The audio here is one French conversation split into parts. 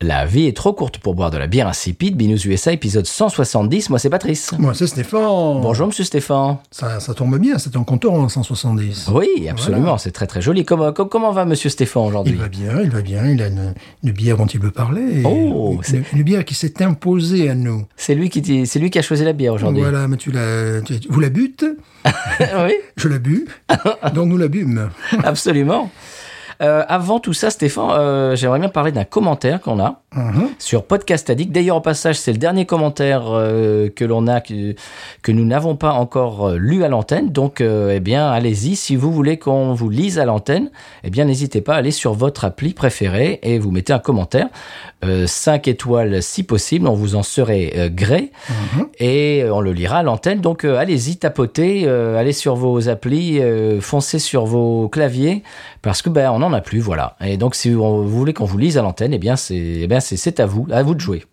La vie est trop courte pour boire de la bière insipide. Binous USA, épisode 170. Moi, c'est Patrice. Moi, c'est Stéphane. Bonjour, monsieur Stéphane. Ça, ça tombe bien, c'est en 170. Oui, absolument, c'est très très joli. Comment, com- comment va monsieur Stéphane aujourd'hui? Il va bien, il va bien. Il a une, une bière dont il veut parler. Oh, une, bière qui s'est imposée à nous. C'est lui, qui, lui qui a choisi la bière aujourd'hui. Voilà, mais tu la, tu- vous la butes, oui, je la bu, donc nous la bûmes. absolument. Euh, avant tout ça, Stéphane, euh, j'aimerais bien parler d'un commentaire qu'on a Mhm. sur Podcast Addict. D'ailleurs, au passage, c'est le dernier commentaire euh, que l'on a, que, que nous n'avons pas encore lu à l'antenne. Donc, eh bien, allez-y. Si vous voulez qu'on vous lise à l'antenne, eh bien, n'hésitez pas à aller sur votre appli préférée et vous mettez un commentaire. Euh, 5 étoiles si possible, on vous en serait gré. Et euh, on le lira à l'antenne. Donc, allez-y, tapotez, allez sur vos applis, foncez sur vos claviers, parce que ben, on n'en a plus, voilà. Et donc, si vous voulez qu'on vous lise à l'antenne, eh bien, c'est eh bien, c'est- c'est à vous, à vous de jouer.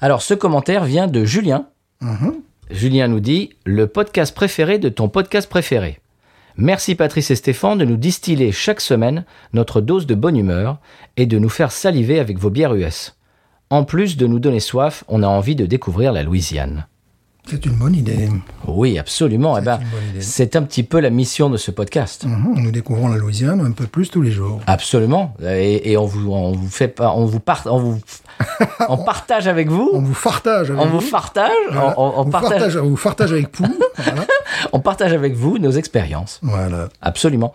Alors, ce commentaire vient de Julien. Mhm. Julien nous dit le podcast préféré de ton podcast préféré. Merci Patrice et Stéphane de nous distiller chaque semaine notre dose de bonne humeur et de nous faire saliver avec vos bières US. En plus de nous donner soif, on a envie de découvrir la Louisiane. C'est une bonne idée. Oui, absolument. Eh ben, c'est un petit peu la mission de ce podcast. Mhm. Nous découvrons la Louisiane un peu plus tous les jours. Absolument. Et, et on vous, on vous fait pas, on vous part, on vous, on partage avec vous. On vous partage avec On vous. partage, on, partage, partage, on vous partage avec vous. voilà. On partage avec vous nos expériences. voilà. Absolument.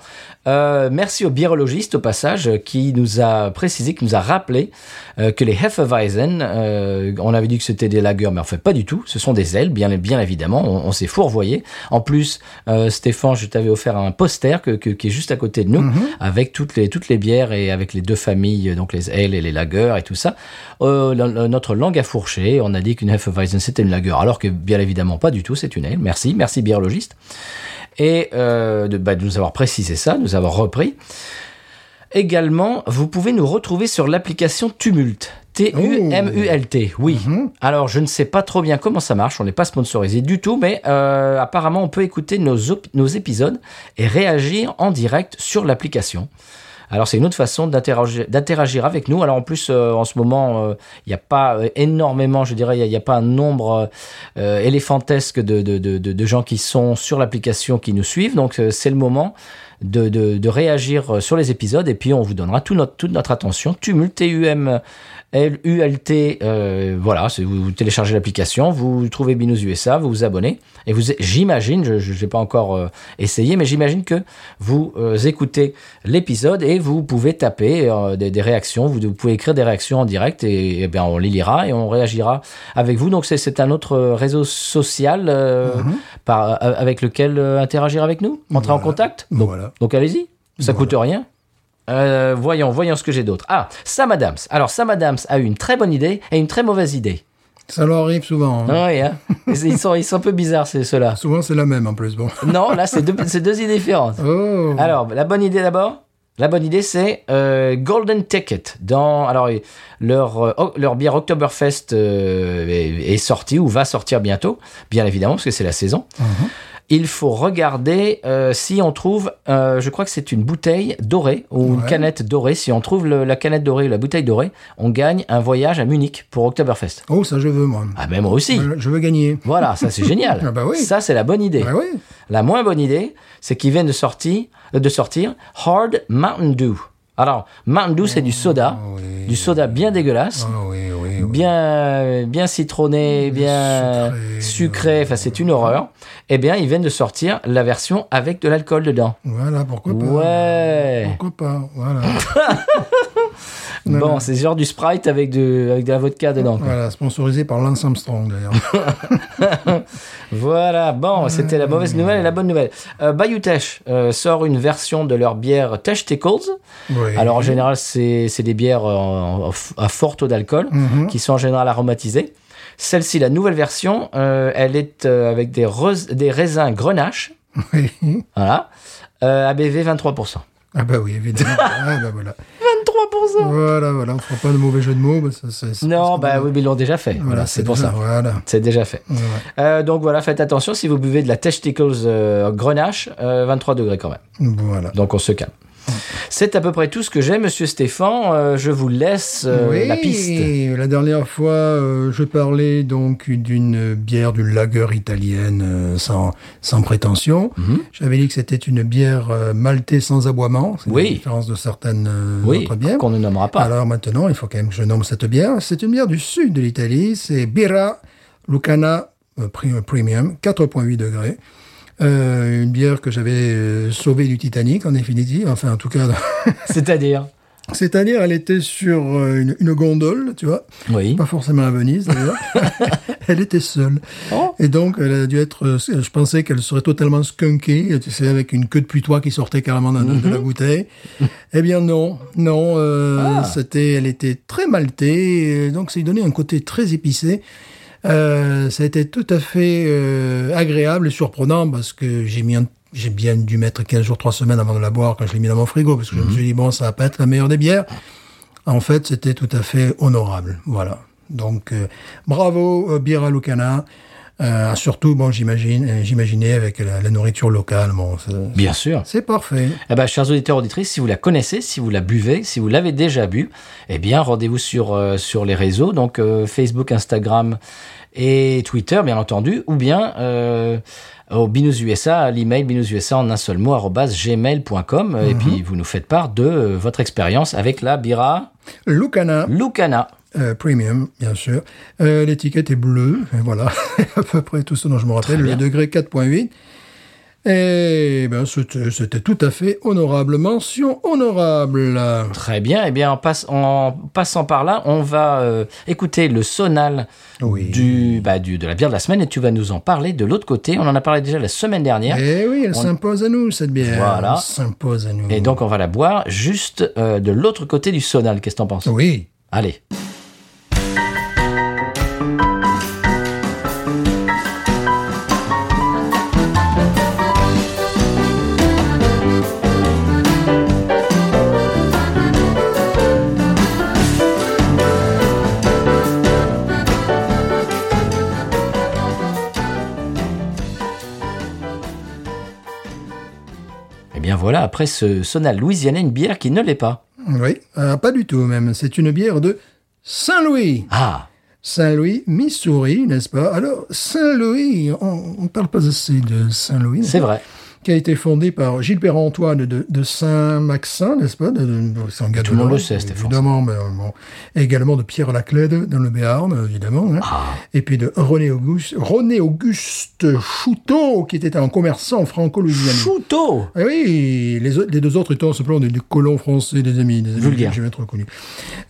Euh, merci au birologiste au passage qui nous a précisé, qui nous a rappelé euh, que les Hefeweizen, euh, on avait dit que c'était des lagers, mais en fait pas du tout. Ce sont des ailes, bien, bien évidemment. On, on s'est fourvoyé. En plus, Stéphane, je t'avais offert un poster que, que- qui est juste à côté de nous, avec toutes les toutes les bières et avec les deux familles, donc les ailes et les lagers et tout ça. La- la- notre langue a fourché. On a dit qu'une Hefeweizen c'était une lager, alors que bien évidemment pas du tout. C'est une aile. Merci, merci et euh, de, bah, de nous avoir précisé ça, de nous avoir repris. Également, vous pouvez nous retrouver sur l'application Tumult. T-U-M-U-L-T, oui. Alors, je ne sais pas trop bien comment ça marche, on n'est pas sponsorisé du tout, mais euh, apparemment, on peut écouter nos épisodes et réagir en direct sur l'application. Alors, c'est une autre façon d'interagir avec nous. Alors, en plus, euh, en ce moment, euh, il n'y a pas euh, énormément, je dirais, il n'y a, pas un nombre éléphantesque de, gens qui sont sur l'application, qui nous suivent. Donc, c'est le moment de, réagir sur les épisodes et puis on vous donnera toute notre attention. Tumult, T-U-M. L-U-L-T, euh, voilà, c'est- vous, téléchargez l'application, vous trouvez Binous USA, vous vous abonnez, et vous, j'imagine, je n'ai pas encore euh, essayé, mais j'imagine que vous euh, écoutez l'épisode et vous pouvez taper euh, des, des réactions, vous, vous pouvez écrire des réactions en direct et, eh bien on les lira et on réagira avec vous. Donc c'est- un autre réseau social euh, par, euh, avec lequel euh, interagir avec nous, entrer en contact. Donc, Voilà. donc allez-y, ça coûte rien. Euh, voyons, voyons ce que j'ai d'autre. Ah, Sam Adams. Alors Sam Adams a eu une très bonne idée et une très mauvaise idée. Ça leur arrive souvent. hein. Ah oui, hein. ils, sont, ils sont un peu bizarres, ceux-là. Souvent, c'est la même en plus. Bon. Non, là, c'est deux, deux idées différentes. Oh. Alors, la bonne idée d'abord. La bonne idée, c'est euh, Golden Ticket. Dans, alors, leur, euh, leur bière Oktoberfest euh, est, est sortie ou va sortir bientôt, bien évidemment, parce que c'est la saison. Il faut regarder euh, si on trouve, euh, je crois que c'est une bouteille dorée ou une canette dorée. Si on trouve le- la canette dorée ou la bouteille dorée, on gagne un voyage à Munich pour Oktoberfest. Oh, ça, je veux, moi. Ah, ben moi aussi. Je- veux gagner. Voilà, ça c'est génial. Ah bah oui. Ça c'est la bonne idée. Ah oui. La moins bonne idée, c'est qu'ils viennent de sortir, euh, de sortir Hard Mountain Dew. Alors, Mountain Dew, c'est du soda, Ah oui. du soda bien dégueulasse, Ah oui, bien, bien citronné, bien Sucré. sucré. Enfin, c'est une horreur. Eh bien, ils viennent de sortir la version avec de l'alcool dedans. Voilà, pourquoi pas. Ouais. Pourquoi pas, voilà. Bon, c'est genre du Sprite avec de, avec de la vodka dedans. quoi. Voilà, sponsorisé par Lance Armstrong d'ailleurs. Voilà, bon, c'était la mauvaise nouvelle et la bonne nouvelle. Euh, Bayou Tesh euh, sort une version de leur bière Tesh Tickles. Oui. Alors en général, c'est des bières euh, à fort taux d'alcool Mhm. qui sont en général aromatisées. Celle-ci, la nouvelle version, euh, elle est euh, avec des, des raisins grenache. Oui. Voilà. Euh, ABV 23%. Ah bah oui, évidemment. ah bah voilà. 23% Voilà, voilà, on fera pas de mauvais jeu de mots. bah, ça, Non, bah oui, mais ils l'ont déjà fait. Voilà, c'est pour déjà- ça. Voilà. C'est déjà fait. Ouais. Euh, donc voilà, faites attention si vous buvez de la Testicles euh, Grenache, euh, 23 degrés quand même. Voilà. Donc on se calme. C'est à peu près tout ce que j'ai, monsieur Stéphane. Euh, je vous laisse euh, oui, la piste. la dernière fois, euh, je parlais donc d'une bière, d'une lager italienne sans, sans prétention. Mhm. J'avais dit que c'était une bière maltaise sans aboiement. C'est Oui. la différence de certaines Oui, autres bières. qu'on ne nommera pas. Alors maintenant, il faut quand même que je nomme cette bière. C'est une bière du sud de l'Italie. C'est Birra Lucana Pre- Premium, 4,8 degrés. Euh, une bière que j'avais euh, sauvée du Titanic, en définitive. Enfin, en tout cas, C'est-à-dire? C'est-à-dire, elle était sur euh, une, une gondole, tu vois. Oui. Pas forcément à Venise, d'ailleurs. elle était seule. Oh. Et donc, elle a dû être, euh, je pensais qu'elle serait totalement skunkée, tu sais, avec une queue de putois qui sortait carrément de, de la bouteille. eh bien, non. Non, euh, Ah. c'était, elle était très maltée, donc ça lui donnait un côté très épicé. Euh, ça a été tout à fait euh, agréable et surprenant parce que j'ai mis un- j'ai bien dû mettre 15 jours, 3 semaines avant de la boire quand je l'ai mis dans mon frigo parce que je me suis dit, bon, ça va pas être la meilleure des bières. En fait, c'était tout à fait honorable. Voilà. Donc, euh, bravo, euh, Birra Lucana. Euh, surtout, bon, j'imagine, euh, j'imaginais avec la, la nourriture locale. Bon, Bien sûr. c'est parfait. Eh ben, chers auditeurs auditrices, si vous la connaissez, si vous la buvez, si vous l'avez déjà bu, eh bien, rendez-vous sur, euh, sur les réseaux, donc euh, Facebook, Instagram et Twitter, bien entendu, ou bien euh, au Binous USA, à l'email binoususa en un seul mot, gmail.com, et puis vous nous faites part de euh, votre expérience avec la Bira Lucana. Lucana. Euh, premium, bien sûr. Euh, L'étiquette est bleue, et voilà, à peu près tout ce dont je me rappelle. Le bien. degré 4.8. Et ben, c'était tout à fait honorable. Mention honorable. Très bien. Eh bien, en, passe- en passant par là, on va euh, écouter le sonal Oui. du, bah, du, de la bière de la semaine et tu vas nous en parler de l'autre côté. On en a parlé déjà la semaine dernière. Et oui, elle On- s'impose à nous, cette bière. Voilà. Elle s'impose à nous. Et donc, on va la boire juste de l'autre côté du sonal. Qu'est-ce que t'en penses? Oui. Allez. Voilà, après ce sonal louisianais, une bière qui ne l'est pas. Oui, euh, pas du tout même. C'est une bière de Saint-Louis. Ah, Saint-Louis, Missouri, n'est-ce pas? Alors, Saint-Louis, on ne parle pas assez de Saint-Louis. c'est vrai. Qui a été fondé par Gilles Perron-Antoine de, de Saint-Maxin, n'est-ce pas de, de- Tout le monde le sait, Stéphane. Évidemment, mais, euh, bon. Et également de Pierre Laclède dans le Béarn, évidemment. hein. Ah. Et puis de René Auguste, René Auguste Chouteau, qui était un commerçant franco-louisianais. Chouteau Ah oui, les, deux autres étant simplement des, des colons français, des amis, des amis que je vais être reconnu.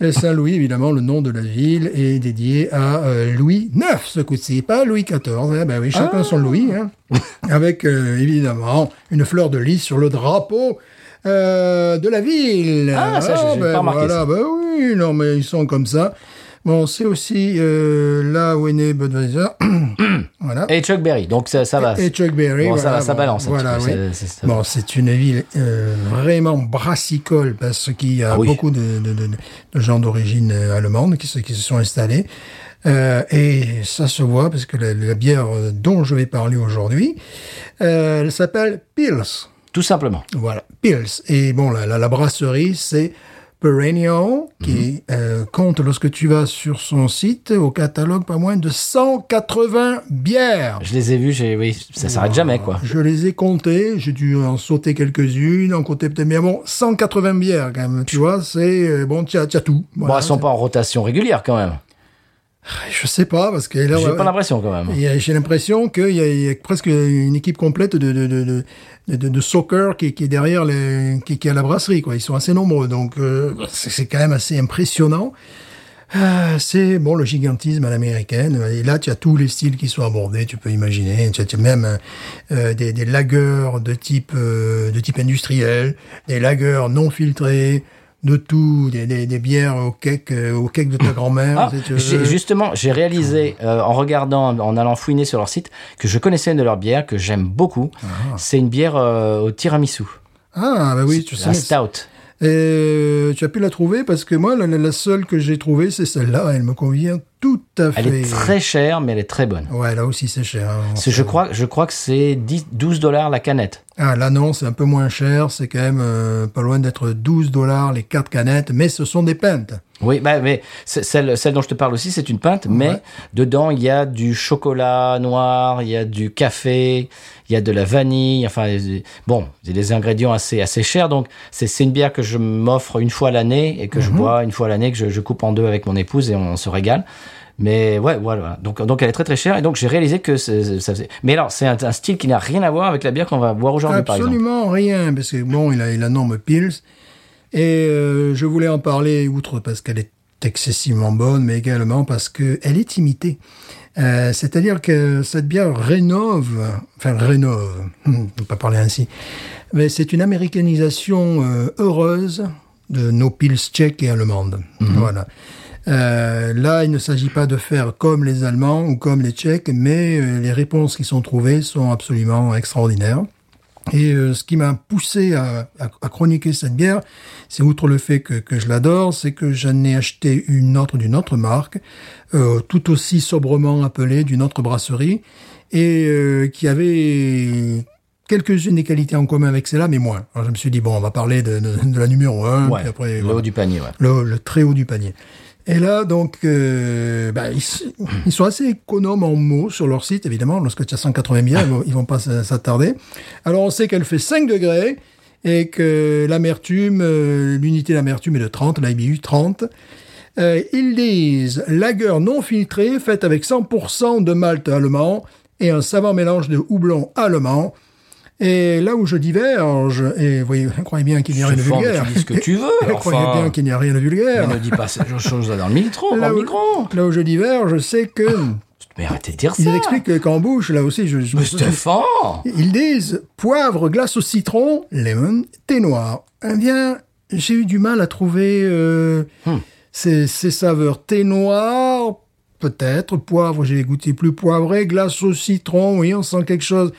Et Saint-Louis, évidemment, le nom de la ville est dédié à euh, Louis IX, ce coup-ci, pas Louis XIV. hein. Ben oui, chacun son Louis, hein. avec euh, évidemment une fleur de lys sur le drapeau. euh, de la ville. Ah, ça, j'ai- j'ai ben pas remarqué voilà, ça. ben oui, non, mais ils sont comme ça. Bon, c'est aussi euh, là où est né Budweiser. voilà. Et Chuck Berry, donc ça, ça va. Et Chuck Berry. Bon, ça va, ça bon, balance Voilà, oui. c'est- c'est- ça Bon, c'est une ville euh, vraiment brassicole parce qu'il y a Ah oui. beaucoup de, de- de- de gens d'origine allemande qui se sont installés. Euh, et ça se voit parce que la, la bière dont je vais parler aujourd'hui, euh, elle s'appelle Pils. Tout simplement. Voilà, Pils. Et bon, la, la, la brasserie, c'est Perennial, qui euh, compte, lorsque tu vas sur son site, au catalogue, pas moins de 180 bières. Je les ai vus, j'ai, oui, ça s'arrête jamais, quoi. Je les ai comptées, j'ai dû en sauter quelques-unes, en compter peut-être bien. Bon, 180 bières quand même, tu vois, c'est... euh, bon, tu as, tout. Bon, Voilà, elles sont pas en rotation régulière, quand même. Je sais pas, parce que là, J'ai ouais, pas l'impression quand même. j'ai l'impression qu'il y, a- il y a presque une équipe complète de, de, de, de, de- soccer qui, qui est derrière les, qui, qui est à la brasserie, quoi. Ils sont assez nombreux, donc euh, c'est quand même assez impressionnant. Ah, c'est bon le gigantisme à l'américaine. Et là, tu as tous les styles qui sont abordés. Tu peux imaginer. Tu as, tu as même euh, des, des lagers de type euh, de type industriel, des lagers non filtrés, de tout, des, des, des bières au cake, euh, au cake de ta grand-mère. Ah, veux. j'ai- justement, j'ai réalisé euh, en regardant, en allant fouiner sur leur site, que je connaissais une de leurs bières que j'aime beaucoup. C'est une bière euh, au tiramisu, Ah, bah oui, tu la sais. stout. Et tu as pu la trouver parce que moi, la, la- seule que j'ai trouvée, c'est celle-là. Elle me convient tout à fait. Elle est très chère, mais elle est très bonne. Ouais, là aussi, c'est cher. hein. C'est- Je crois, je crois que c'est 10 12 dollars la canette. Ah, là, non, c'est un peu moins cher. C'est quand même euh, pas loin d'être 12 dollars les quatre canettes, mais ce sont des pintes. Oui, bah, mais celle, celle dont je te parle aussi, c'est une pinte, mais Ouais. dedans, il y a du chocolat noir, il y a du café, il y a de la vanille, enfin, bon, c'est des ingrédients assez, assez chers, donc c'est une bière que je m'offre une fois l'année et que Mhm. je bois une fois l'année, que je, je coupe en deux avec mon épouse et on se régale. Mais ouais, voilà. Donc, donc elle est très très chère et donc j'ai réalisé que ça faisait. Mais alors, c'est un, un style qui n'a rien à voir avec la bière qu'on va boire aujourd'hui, par exemple. Absolument rien, parce que bon, il a, il a norme Pils. Et euh, je voulais en parler, outre parce qu'elle est excessivement bonne, mais également parce que elle est imitée. Euh, C'est-à-dire que cette bière rénove, enfin rénove, on peut pas parler ainsi, mais c'est une américanisation euh, heureuse de nos pils tchèques et allemandes. Voilà. Euh, là, il ne s'agit pas de faire comme les Allemands ou comme les Tchèques, mais les réponses qui sont trouvées sont absolument extraordinaires. Et euh, ce qui m'a poussé à, à- à chroniquer cette bière, c'est outre le fait que, que je l'adore, c'est que j'en ai acheté une autre d'une autre marque, euh, tout aussi sobrement appelée d'une autre brasserie, et euh, qui avait quelques-unes des qualités en commun avec celle-là, mais moins. Alors je me suis dit, bon, on va parler de, de- de la numéro 1, Ouais, puis après... le voilà haut du panier, ouais. le, le très haut du panier. Et là, donc, euh, bah, ils, sont assez économes en mots sur leur site, évidemment. Lorsque tu as 180 bières, ils vont, vont pas s'attarder. Alors, on sait qu'elle fait 5 degrés et que l'amertume, euh, l'unité d'amertume est de 30, l'IBU 30. Euh, ils disent lager non filtré, faite avec 100% de malt allemand et un savant mélange de houblon allemand. Et là où je diverge, et vous voyez, croyez bien qu'il n'y a rien de vulgaire. tu dis ce que tu veux, croyez enfin. bien qu'il n'y a rien de vulgaire. Mais ne dis pas ces choses dans le micro, dans Là le où, micro. là où je diverge, c'est que Mais arrêtez de dire ça. ils expliquent qu'en bouche, là aussi, je, je Mais Stéphane ils disent poivre, glace au citron, lemon, thé noir. Eh bien, j'ai eu du mal à trouver euh, Hmm. ces, ces saveurs. Thé noir, peut-être. Poivre, j'ai goûté plus poivré. Glace au citron, oui, on sent quelque chose.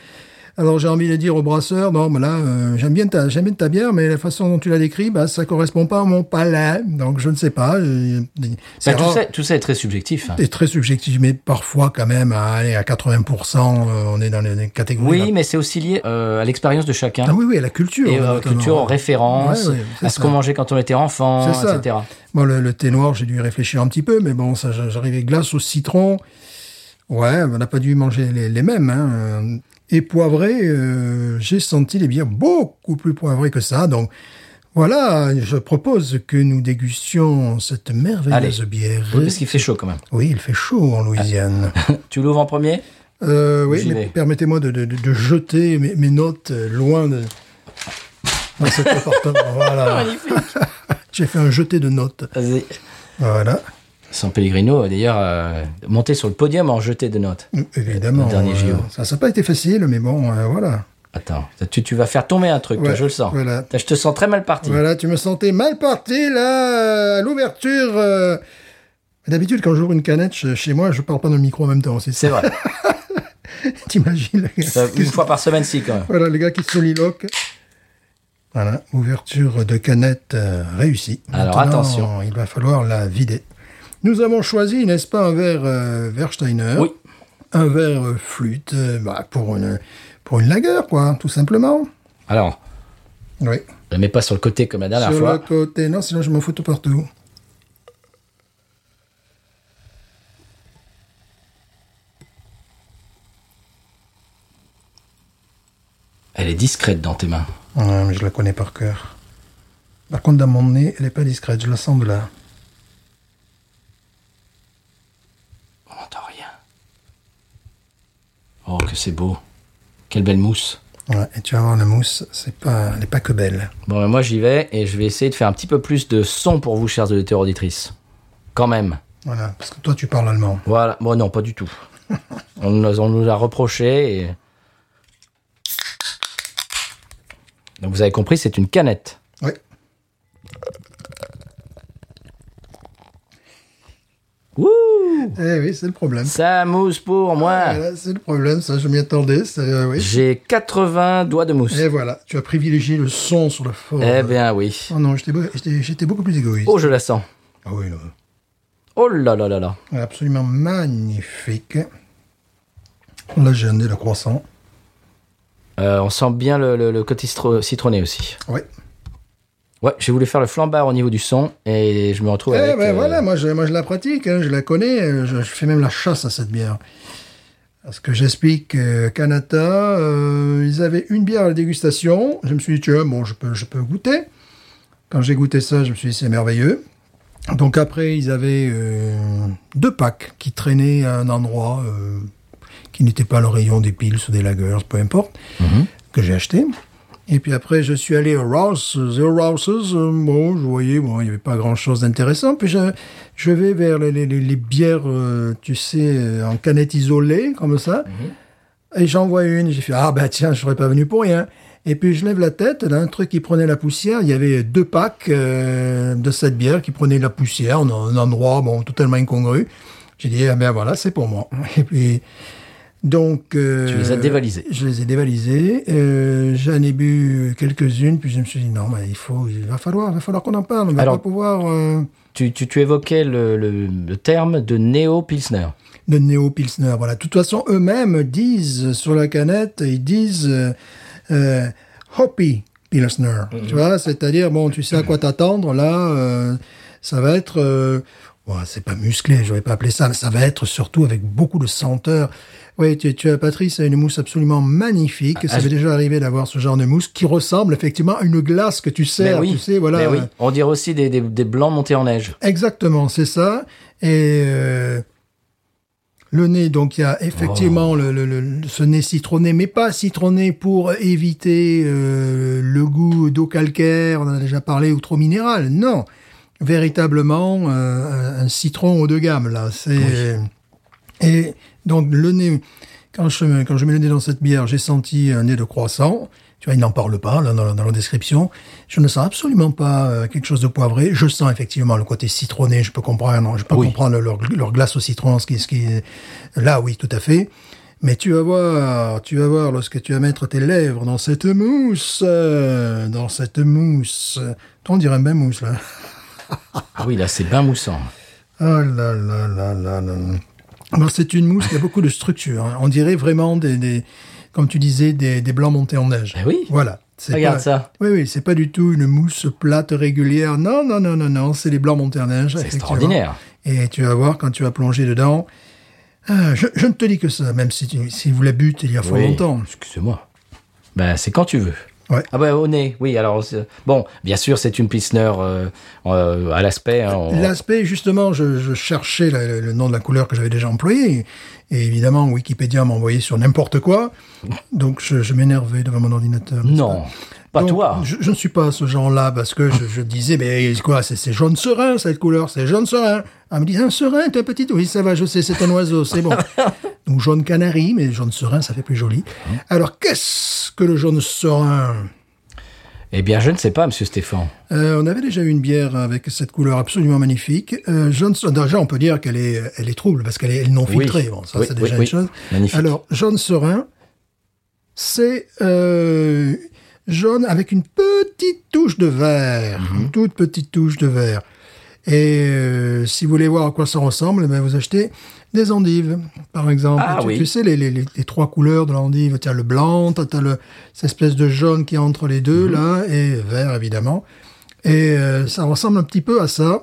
Alors j'ai envie de dire au brasseur, non, mais là, euh, j'aime bien ta, j'aime bien ta bière, mais la façon dont tu l'as décrit, bah, ça correspond pas à mon palais. Donc je ne sais pas. euh, Bah, tout, ça, tout ça est très subjectif. hein. C'est très subjectif, mais parfois quand même, à, allez, à 80%, euh, on est dans les, les catégories. Oui, mais c'est aussi lié euh, à l'expérience de chacun. Ah oui, oui, à la culture. Et à la culture, Ouais, ouais, c'est à ce qu'on mangeait quand on était enfant, etc. Bon, le, le thé noir, j'ai dû y réfléchir un petit peu, mais bon, ça, j'arrivais glace au citron. Ouais, on n'a pas dû manger les, les mêmes. Hein. Et poivré, euh, j'ai senti les bières beaucoup plus poivrées que ça. Donc, voilà, je propose que nous dégustions cette merveilleuse Allez. bière. Oui, parce qu'il fait chaud quand même. Oui, il fait chaud en Louisiane. Tu l'ouvres en premier? Euh, oui, mais permettez-moi de, de- de- de jeter mes, mes notes loin de dans cet appartement. Voilà. J'ai fait un jeté de notes. Vas-y. Voilà. San Pellegrino, d'ailleurs, euh, monté sur le podium en jeté de notes. Évidemment. Le dernier euh, JO. ça n'a pas été facile, mais bon, euh, voilà. Attends, tu, tu vas faire tomber un truc, toi, je le sens. voilà. Je te sens très mal parti. Voilà, tu me sentais mal parti là, à l'ouverture. euh. D'habitude, quand j'ouvre une canette che- chez moi, je parle pas dans le micro en même temps aussi. C'est vrai. T'imagines Une fois par semaine, si, quand même. Voilà, le gars qui soliloque. Voilà, ouverture de canette euh, réussie. Alors, Maintenant, attention. Il va falloir la vider. Nous avons choisi, n'est-ce pas, un verre euh, Versteiner. Oui. Un verre euh, flûte, euh, bah, pour une pour une lagueur, quoi, tout simplement. Alors, Oui. ne mets pas sur le côté comme la dernière Sur fois. le côté, non, sinon je m'en fous tout partout. Elle est discrète dans tes mains. Ouais, mais je la connais par cœur. Par contre, dans mon nez, elle est pas discrète, je la sens de là. Oh, que c'est beau. Quelle belle mousse. Ouais, et tu vas voir, la mousse, c'est pas, elle n'est pas que belle. Bon, ben, moi j'y vais et je vais essayer de faire un petit peu plus de son pour vous, chers auditeurs auditrices. Quand même. Voilà, parce que toi, tu parles allemand. Voilà. Bon, non, pas du tout. on, nous, on nous a reproché et... Donc vous avez compris, c'est une canette. Eh oui, c'est le problème. Ça mousse pour moi. Voilà, c'est le problème, ça, je m'y attendais. euh, oui. J'ai 80 doigts de mousse. Et voilà, tu as privilégié le son sur le fort. Eh bien oui. Oh non, j'étais beau- j'étais j'étais beaucoup plus égoïste. Oh, je la sens. Ah oui, là. Oh là là là là. Absolument magnifique. Là, j'ai un nez de croissant. Euh, on sent bien le, le- le côté citro- citronné aussi. Oui. Ouais, j'ai voulu faire le flambard au niveau du son et je me retrouve Eh avec... ben euh, voilà, moi je, moi je la pratique, hein, je la connais, euh, je, je fais même la chasse à cette bière. Parce que j'explique que Canada, euh, ils avaient une bière à la dégustation. Je me suis dit, tiens, bon, je peux, je peux goûter. Quand j'ai goûté ça, je me suis dit, c'est merveilleux. Donc après, ils avaient euh, deux packs qui traînaient à un endroit euh, qui n'était pas le rayon des piles ou des lagers, peu importe, que j'ai acheté. Et puis après, je suis allé au Rouse, au Rouse's. Bon, je voyais, bon, il n'y avait pas grand-chose d'intéressant. Puis je, je vais vers les, les- les- les bières, euh, tu sais, euh, en canette isolée, comme ça. Et j'en vois une. J'ai fait, ah ben tiens, je serais pas venu pour rien. Et puis je lève la tête, là, un truc qui prenait la poussière. Il y avait deux packs euh, de cette bière qui prenaient la poussière dans un endroit, bon, totalement incongru. J'ai dit, ah ben voilà, c'est pour moi. Et puis, donc... euh, Tu les as dévalisées. Je les ai dévalisées. Euh, J'en ai bu quelques-unes, puis je me suis dit, non, mais il faut, il va falloir, il va falloir qu'on en parle. On va Alors- pas pouvoir... euh, Tu, tu, tu évoquais le, le- le terme de néo-pilsner. de néo-pilsner. Voilà. De toute façon, eux-mêmes disent sur la canette, ils disent euh, euh, hoppy pilsner. Tu vois, c'est-à-dire bon, tu sais à quoi t'attendre. Là, euh, ça va être, euh, ouais, c'est pas musclé, j'aurais pas appelé ça. mais Ça va être surtout avec beaucoup de senteur. Oui, tu, tu as Patrice a une mousse absolument magnifique. Ça Ah, m'est déjà arrivé d'avoir ce genre de mousse qui ressemble effectivement à une glace que tu Mais sers. oui, Tu sais, voilà. mais oui. On dirait aussi des, des, des blancs montés en neige. Exactement, c'est ça. Et euh, le nez, donc il y a effectivement le, le- le- ce nez citronné, mais pas citronné pour éviter euh, le goût d'eau calcaire, on en a déjà parlé, ou trop minéral. Non, véritablement euh, un citron haut de gamme là. C'est et donc le nez. Quand je, quand je mets le nez dans cette bière, j'ai senti un nez de croissant. Tu vois, il n'en parle pas là, dans, la- dans la description. Je ne sens absolument pas euh, quelque chose de poivré. Je sens effectivement le côté citronné. Je peux comprendre, je peux Oui. comprendre leur, leur glace au citron, ce qui, ce qui, là, oui, tout à fait. Mais tu vas voir, tu vas voir lorsque tu vas mettre tes lèvres dans cette mousse, euh, dans cette mousse. Toi, on dirait un bain mousse là? Ah oui, là, c'est bien moussant. Oh là là là là là. C'est une mousse qui a beaucoup de structure. hein. On dirait vraiment des, des comme tu disais, des, des blancs montés en neige. Eh oui. Voilà. Regarde pas- ça. Oui, oui, c'est pas du tout une mousse plate régulière. Non, non, non, non, non, c'est les blancs montés en neige. C'est extraordinaire. Et tu vas voir quand tu vas plonger dedans. Ah, je, je ne te dis que ça, même si, tu, si vous la butez il y a fort Oui, longtemps. Excusez-moi. Ben, c'est quand tu veux. Ouais. Ah ben, au nez, oui. Alors, bon, bien sûr, c'est une pilsner euh, euh, à l'aspect. hein, on- L'aspect, justement, je, je cherchais la- le, nom de la couleur que j'avais déjà employé. Et évidemment, Wikipédia m'a envoyé sur n'importe quoi. Donc, je, je m'énervais devant mon ordinateur. Non, pas Donc, toi. Je, je ne suis pas ce genre-là parce que je, je disais, mais quoi, c'est jaune serein cette couleur, c'est jaune serein. Elle me dit, un serein, t'es un petit, oui, ça va, je sais, c'est un oiseau, c'est bon. Donc jaune canari, mais jaune serein, ça fait plus joli. Alors, qu'est-ce que le jaune serein? Eh bien, je ne sais pas, monsieur Stéphane. Euh, On avait déjà eu une bière avec cette couleur absolument magnifique. Euh, jaune déjà, on peut dire qu'elle est, elle est trouble parce qu'elle est, non Oui. filtrée. Bon, ça, Oui, c'est déjà oui. une chose. Magnifique. Alors, jaune serein, c'est euh, jaune avec une petite touche de vert, Mhm. une toute petite touche de vert. Et euh, si vous voulez voir à quoi ça ressemble, eh ben, vous achetez des endives, par exemple. Ah tu, oui. tu sais, les, les, les- les trois couleurs de l'endive. Tu as le blanc, tu as le, cette espèce de jaune qui est entre les deux, Mhm. là, et vert, évidemment. Et euh, ça ressemble un petit peu à ça.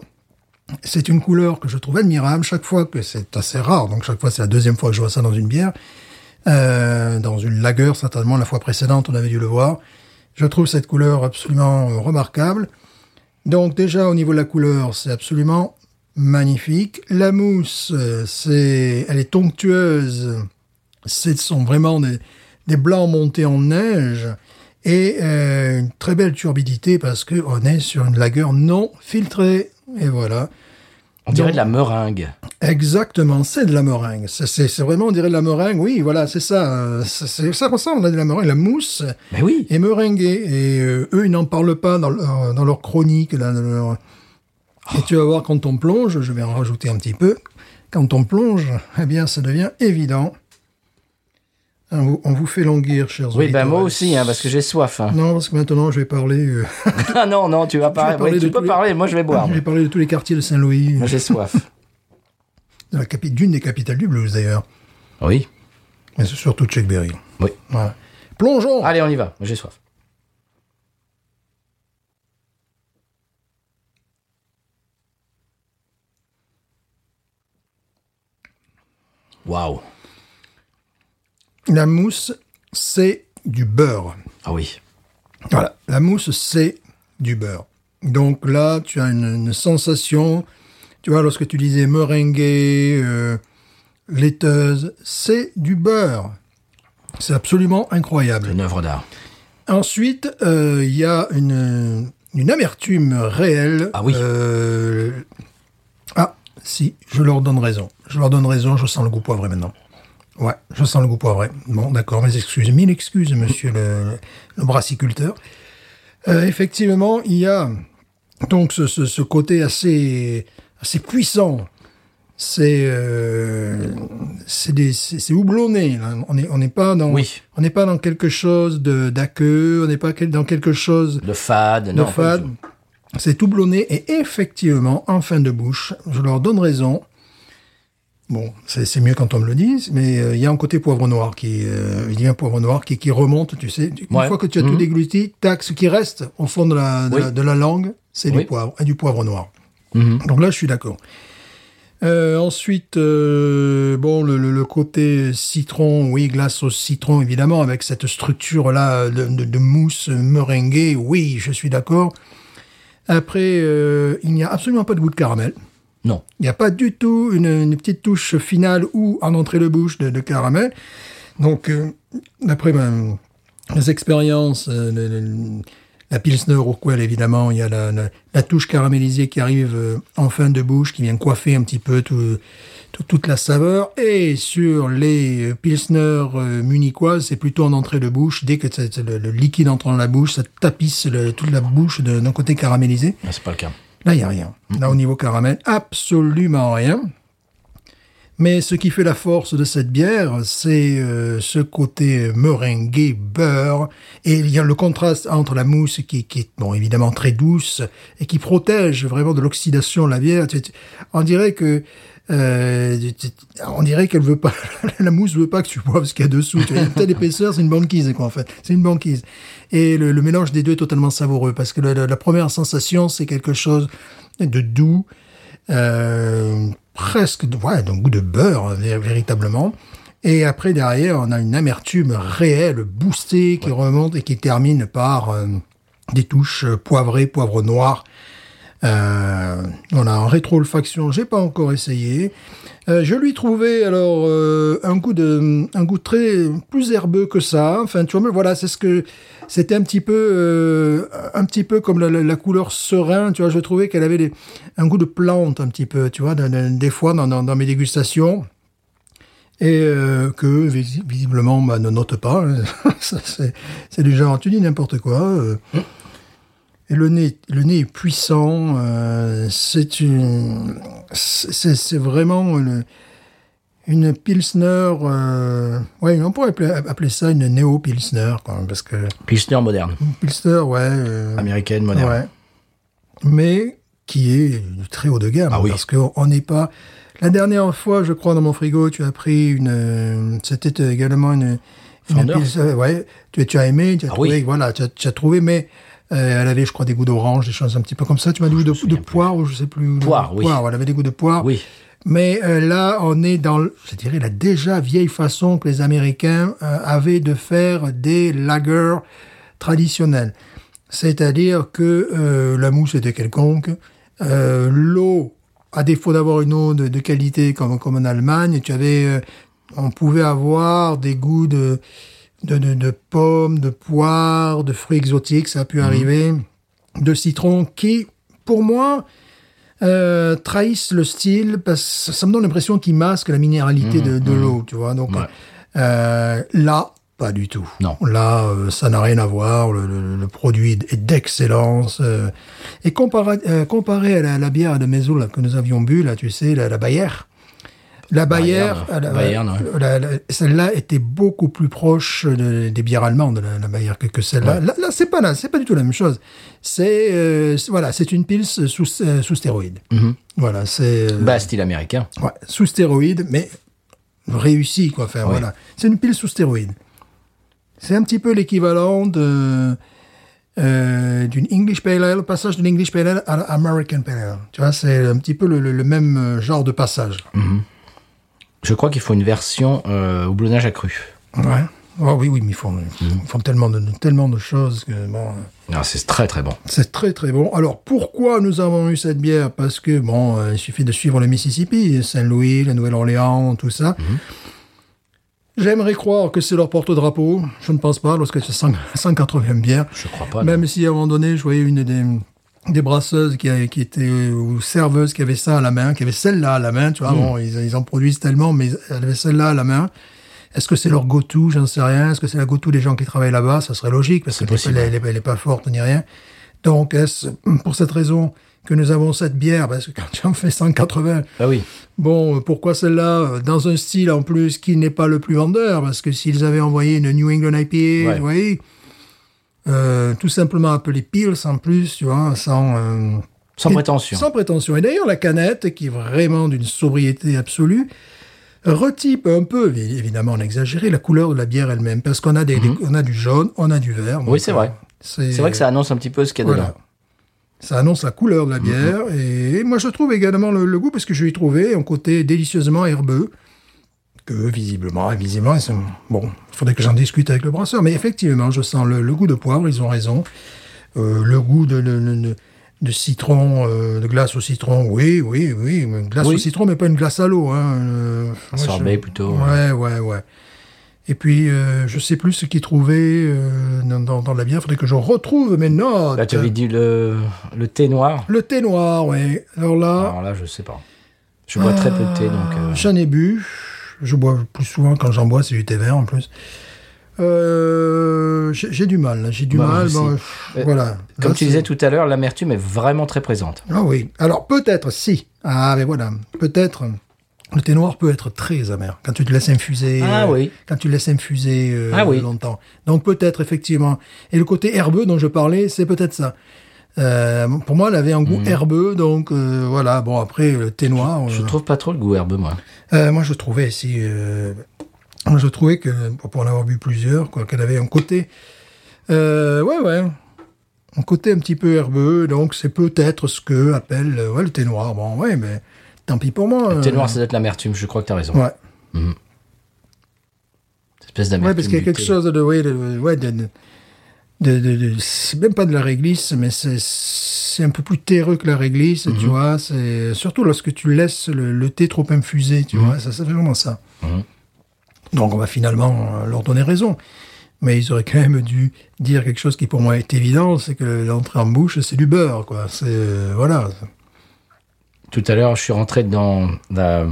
C'est une couleur que je trouve admirable chaque fois que c'est assez rare. Donc chaque fois, c'est la deuxième fois que je vois ça dans une bière. Euh, dans une lager, certainement, la fois précédente, on avait dû le voir. Je trouve cette couleur absolument euh, remarquable. Donc déjà, au niveau de la couleur, c'est absolument magnifique. La mousse, euh, c'est, elle est tonctueuse Ce sont vraiment des, blancs montés en neige et euh, une très belle turbidité parce que on est sur une lagueur non filtrée. Et voilà. On dirait Donc- de la meringue. Exactement, c'est de la meringue. C'est- vraiment, on dirait de la meringue. Oui, voilà, c'est ça. euh, c'est- ça ressemble à de la meringue. La mousse Mais oui. est meringuée. Et euh, eux, ils n'en parlent pas dans leur, dans leur chronique. là, dans leur- Et tu vas voir, quand on plonge, je vais en rajouter un petit peu. Quand on plonge, eh bien, ça devient évident. On vous, fait languir, chers Oui, ben moi aussi, hein, parce que j'ai soif. hein. Non, parce que maintenant, je vais parler... euh, ah non, non, tu vas parler. parler oui, de tu peux les- parler, moi je vais boire. je vais parler de tous les quartiers de Saint-Louis, Moi j'ai soif. de la capi- d'une des capitales du blues, d'ailleurs. Oui. Mais c'est surtout Chuck Berry. Oui. Voilà. Plongeons Allez, on y va. J'ai soif. Waouh. La mousse, c'est du beurre. Ah oui. Voilà, la mousse, c'est du beurre. Donc là, tu as une, une sensation, tu vois, lorsque tu disais meringuée, euh, laiteuse, c'est du beurre. C'est absolument incroyable. Une œuvre d'art. Ensuite, euh, il y a une, une amertume réelle. Ah oui. Euh, ah, si, je leur donne raison. Je leur donne raison, je sens le goût poivré maintenant. Ouais, je sens le goût poivré. Bon, d'accord, mes excuses. Mille excuses, monsieur le, le brassiculteur. Euh, effectivement, il y a donc ce, ce, ce côté assez, assez puissant. C'est euh, c'est houblonné. là. On n'est on n'est pas dans Oui. on n'est pas dans quelque chose de d'aqueux. On n'est pas dans quelque chose De fade. de non, fade. C'est houblonné et effectivement, en fin de bouche, je leur donne raison. Bon, c'est mieux quand on me le dit, mais euh, il y a un côté poivre noir qui, euh, il y a un poivre noir qui, qui remonte, tu sais. Une Ouais. fois que tu as tout Mhm. dégluti, tac, ce qui reste au fond de la, de, Oui. la, de la langue, c'est Oui. du poivre et du poivre noir. Mhm. Donc là, je suis d'accord. Euh, ensuite, euh, bon, le, le- le côté citron, oui, glace au citron, évidemment, avec cette structure-là de, de- de mousse meringuée, oui, je suis d'accord. Après, il n'y a absolument pas de goût de caramel. Non. Il n'y a pas du tout une, une petite touche finale ou en entrée de bouche de, de caramel. Donc, euh, d'après mes expériences, euh, le- le- la Pilsner Urquell, évidemment, il y a la, la- la touche caramélisée qui arrive euh, en fin de bouche, qui vient coiffer un petit peu tout- tout- toute la saveur. Et sur les Pilsner munichoises, c'est plutôt en entrée de bouche. Dès que le, le liquide entre dans la bouche, ça tapisse toute la bouche d'un côté caramélisé. Ah, C'est pas le cas. Là, il n'y a rien. Là, au niveau caramel, absolument rien. Mais ce qui fait la force de cette bière, c'est euh, ce côté meringué, beurre, et il y a le contraste entre la mousse qui, est, bon, évidemment très douce, et qui protège vraiment de l'oxydation la bière. On dirait que, euh, on dirait qu'elle veut pas, la mousse veut pas que tu boives ce qu'il y a dessous. Tu vois, une telle épaisseur, c'est une banquise, quoi, en fait. C'est une banquise. Et le, le mélange des deux est totalement savoureux, parce que la, la- la première sensation, c'est quelque chose de doux, euh, presque, ouais, d'un goût de beurre, vé- véritablement. Et après, derrière, on a une amertume réelle, boostée, qui remonte et qui termine par euh, des touches euh, poivrées, poivre noir. Euh, on a en rétro-olfaction, j'ai pas encore essayé. Euh, je lui trouvais alors euh, un goût de, un goût très plus herbeux que ça. Enfin, tu vois, mais voilà, c'est ce que c'était un petit peu, un petit peu comme la, couleur serein. Tu vois, je trouvais qu'elle avait des- un goût de plante un petit peu. Tu vois, des fois dans, mes dégustations et que visi- visiblement bah, ne note pas. Ça, c'est du genre tu dis n'importe quoi. Et le nez, le nez est puissant. euh, c'est une, c'est vraiment une, une pilsner. Euh, ouais, on pourrait appeler, appeler ça une néo pilsner, quoi, parce que Pilsner moderne. pilsner, ouais. euh, Américaine moderne. Ouais. Mais qui est très haut de gamme. Ah oui. Parce qu'on on n'est pas. La dernière fois, je crois, dans mon frigo, tu as pris une. C'était également une. une Founders pils- euh, ouais. Tu, tu as aimé, tu as Ah trouvé, oui. voilà, tu as, tu as trouvé, mais elle avait, je crois, des goûts d'orange, des choses un petit peu comme ça. Tu m'as dit de, de poire ou je sais plus. Poire, oui. Poire, elle avait des goûts de poire. Oui. Mais euh, là, on est dans, je dirais, la déjà vieille façon que les Américains euh, avaient de faire des lagers traditionnels. C'est-à-dire que euh, la mousse était quelconque, euh, l'eau, à défaut d'avoir une eau de, de qualité comme, comme en Allemagne, tu avais, euh, on pouvait avoir des goûts de, de, de, de pommes, de poires, de fruits exotiques, ça a pu arriver, de citron, qui, pour moi, euh, trahissent le style parce que ça me donne l'impression qu'ils masquent la minéralité de, de l'eau, tu vois. Donc Ouais. euh, là, pas du tout. Non. Là, euh, ça n'a rien à voir. Le, le- le produit est d'excellence. euh. et comparé, euh, comparé à la, la bière de Maison là, que nous avions bu, là, tu sais, la, la Bayer. La Bayer, Bayern, Bayern, ouais. la- la- celle-là était beaucoup plus proche de- des bières allemandes, la, la Bayer, que, que celle-là. Là, là, c'est pas là, c'est pas du tout la même chose. C'est euh, voilà, c'est une pils sous, euh, sous stéroïdes. Voilà, c'est euh, Bah, style américain. Ouais, sous stéroïdes, mais réussi, quoi. Enfin, voilà. C'est une pile sous stéroïdes. C'est un petit peu l'équivalent de, euh, d'une English Pale Ale, passage d'une English Pale Ale à l'American Pale Ale. Tu vois, c'est un petit peu le, le- le même euh, genre de passage. Je crois qu'il faut une version euh, houblonnage accru. Ouais. Oh, oui, oui, mais ils font, ils font tellement, de, tellement de choses que, bon, euh, Ah, c'est très très bon. c'est très très bon. Alors, pourquoi nous avons eu cette bière? Parce que, bon, euh, il suffit de suivre le Mississippi, Saint-Louis, la Nouvelle-Orléans, tout ça. J'aimerais croire que c'est leur porte-drapeau. Je ne pense pas, lorsque c'est 100 180 bières. Je crois pas. non. Même si à un moment donné, je voyais une des, des brasseuses qui, qui était, ou serveuses qui avait ça à la main, qui avait celle-là à la main, tu vois, bon, ils, ils en produisent tellement, mais elle avait celle-là à la main. Est-ce que c'est leur go-to? J'en sais rien. Est-ce que c'est la go-to des gens qui travaillent là-bas? Ça serait logique, parce C'est que possible. elle, elle, elle est pas forte ni rien. Donc, est-ce pour cette raison que nous avons cette bière? Parce que quand tu en fais 180, Ah oui. Bon, euh, pourquoi celle-là euh, Dans un style en plus qui n'est pas le plus vendeur, parce que s'ils avaient envoyé une New England IPA, Ouais. vous voyez, euh, tout simplement appelée Pils en plus, tu vois, sans, euh, Sans prétention. Sans prétention. Et d'ailleurs, la canette, qui est vraiment d'une sobriété absolue, retype un peu, évi- évidemment on exagéré, la couleur de la bière elle-même, parce qu'on a, des, des- on a du jaune, on a du vert. Mhm. c'est vrai. euh, C'est vrai que ça annonce un petit peu ce qu'il y a voilà. dedans. Ça annonce la couleur de la bière. Et moi, je trouve également le, le goût, parce que je lui ai trouvé un côté délicieusement herbeux, que visiblement, visiblement, ils sont- bon, il faudrait que j'en discute avec le brasseur. Mais effectivement, je sens le, le goût de poivre, ils ont raison. Euh, le goût de, de, de- de citron, euh, de glace au citron, oui, oui, oui. une Glace Oui. au citron, mais pas une glace à l'eau. Hein. Euh, moi, sorbet je- plutôt, Ouais, ouais, ouais. Et puis, euh, je sais plus ce qu'ils trouvaient dans, dans, dans la bière. Il faudrait que je retrouve mes notes. Là, tu avais dit le, le thé noir. Le thé noir, ouais. Alors là, Alors là, je sais pas. Je bois très peu de thé, donc. j'en ai bu. Je bois plus souvent quand j'en bois, c'est du thé vert en plus. Euh, j'ai du mal, j'ai du Bah, mal. aussi. bon, pff, Euh, voilà. Comme Là, tu disais tout à l'heure, l'amertume est vraiment très présente. Ah oui. Alors peut-être, si. Ah, mais voilà. Peut-être. Le thé noir peut être très amer quand tu te laisses infuser. Ah euh, oui. Quand tu le laisses infuser euh, Ah oui. longtemps. Donc peut-être effectivement. Et le côté herbeux dont je parlais, c'est peut-être ça. Euh, pour moi, elle avait un goût herbeux, donc euh, voilà. Bon après le thé noir. Je euh, trouve pas trop le goût herbeux, moi. Euh, moi, je trouvais si, euh, je trouvais que pour en avoir bu plusieurs, quoi, qu'elle avait un côté, euh, ouais, ouais, un côté un petit peu herbeux. Donc, c'est peut-être ce que appelle euh, ouais, le thé noir. Bon, ouais, mais tant pis pour moi. Le thé euh, noir, ça doit être l'amertume. Je crois que tu as raison. Ouais, Cette espèce d'amertume. ouais, parce qu'il y a quelque thé. chose de, ouais, de, ouais, de, de, de- de- de- c'est même pas de la réglisse, mais c'est, c'est un peu plus terreux que la réglisse, Mhm. tu vois. C'est surtout lorsque tu laisses le, le thé trop infusé, tu vois. Ça, c'est vraiment ça. Mhm. Donc, on va finalement euh, leur donner raison. Mais ils auraient quand même dû dire quelque chose qui pour moi est évident, c'est que l'entrée en bouche, c'est du beurre, quoi. C'est euh, voilà. Tout à l'heure, je suis rentré dans la-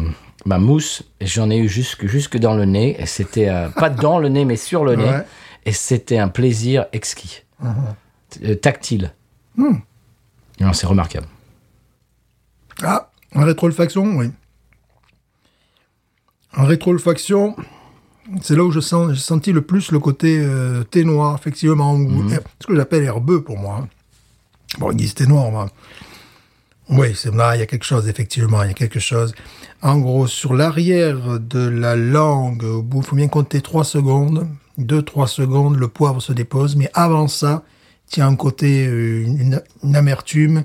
ma mousse et j'en ai eu jusque, jusque dans le nez. Et c'était euh, pas dans le nez, mais sur le nez. Et c'était un plaisir exquis. Euh, tactile. Hmm. C'est remarquable. Ah, en rétroolfaction, oui. En rétroolfaction, c'est là où je sens, j'ai senti le plus le côté euh, thé noir, effectivement, ou her- ce que j'appelle herbeux pour moi. hein. Bon, ils disent thé noir, moi. Oui, c'est là, il y a quelque chose, effectivement, il y a quelque chose. En gros, sur l'arrière de la langue, au bout, il faut bien compter 3 secondes. 2-3 secondes, le poivre se dépose, mais avant ça, il y a un côté, euh, une, une amertume,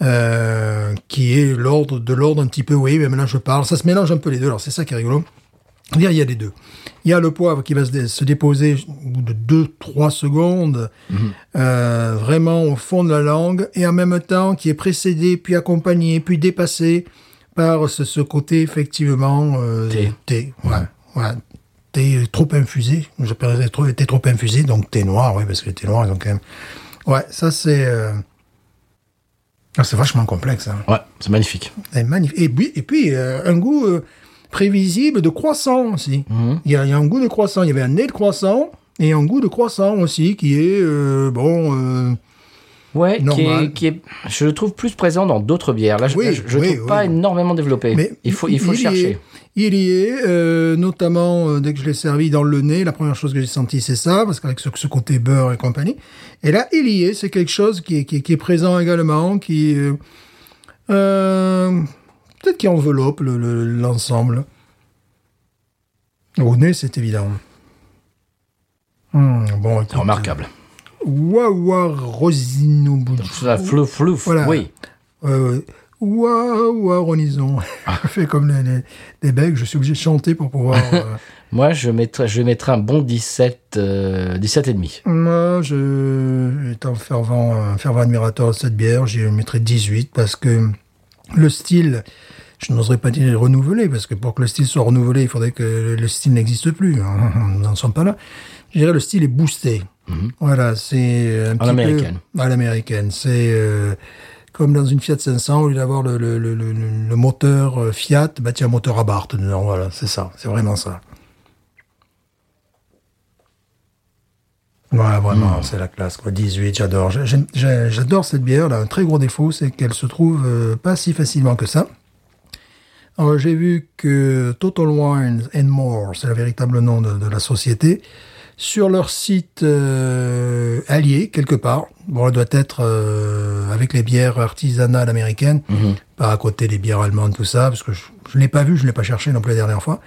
euh, qui est l'ordre de l'ordre un petit peu, oui, mais là je parle, ça se mélange un peu les deux, alors c'est ça qui est rigolo. Il y a, il y a les deux. Il y a le poivre qui va se, dé- se déposer au bout de 2-3 secondes, euh, vraiment au fond de la langue, et en même temps qui est précédé, puis accompagné, puis dépassé par ce, ce côté effectivement euh, Thé. thé. Ouais, voilà, trop infusé. J'appellerais trop, thé trop infusé, donc thé noir, oui, parce que thé noir, ils ont quand même. Ouais, ça c'est. euh, ah, c'est vachement complexe. Hein. Ouais, c'est magnifique. C'est magnifique. Et puis, et puis euh, un goût euh, prévisible de croissant aussi. Mhm. Il y, a, il y a un goût de croissant. Il y avait un nez de croissant et un goût de croissant aussi qui est euh, bon. Ouais, qui est, qui est, je le trouve plus présent dans d'autres bières. Là, je, Oui, je oui, trouve pas énormément développé. Mais il faut, il faut chercher. Il y est, euh, notamment euh, dès que je l'ai servi dans le nez, la première chose que j'ai senti c'est ça, parce qu'avec ce, ce côté beurre et compagnie. Et là, il y est, c'est quelque chose qui est, qui, est- qui est présent également, qui euh, euh, peut-être qui enveloppe le- le- l'ensemble. Au nez, c'est évident. Hum, bon, écoute, remarquable. Wawa Rosino Ça, flouf, flouf, Voilà. oui. Euh, Ouah, ouah, Ronison. Je fais comme les, les, les Belges, je suis obligé de chanter pour pouvoir. euh, Moi, je mettrais, je mettrais un bon 17, euh, 17 et demi. moi, je, étant fervent, un fervent admirateur de cette bière, j'y mettrais 18 parce que le style, je n'oserais pas dire renouvelé, parce que pour que le style soit renouvelé, il faudrait que le style n'existe plus. hein. Nous n'en sommes pas là. Je dirais le style est boosté. Voilà, c'est un petit l'américaine. peu à l'américaine. C'est euh, comme dans une Fiat 500, au lieu d'avoir le, le, le, moteur euh, Fiat, bah tiens, un moteur Abarth dedans. Voilà, c'est ça, c'est vraiment ça. Voilà, vraiment, c'est la classe, quoi. 18, j'adore. J'adore cette bière, là. Un très gros défaut, c'est qu'elle se trouve euh, pas si facilement que ça. Alors, j'ai vu que Total Wines and More, c'est le véritable nom de, de la société, sur leur site euh, allié, quelque part. Bon, elle doit être euh, avec les bières artisanales américaines, pas à côté des bières allemandes, tout ça, parce que je ne l'ai pas vu, je ne l'ai pas cherché non plus la dernière fois.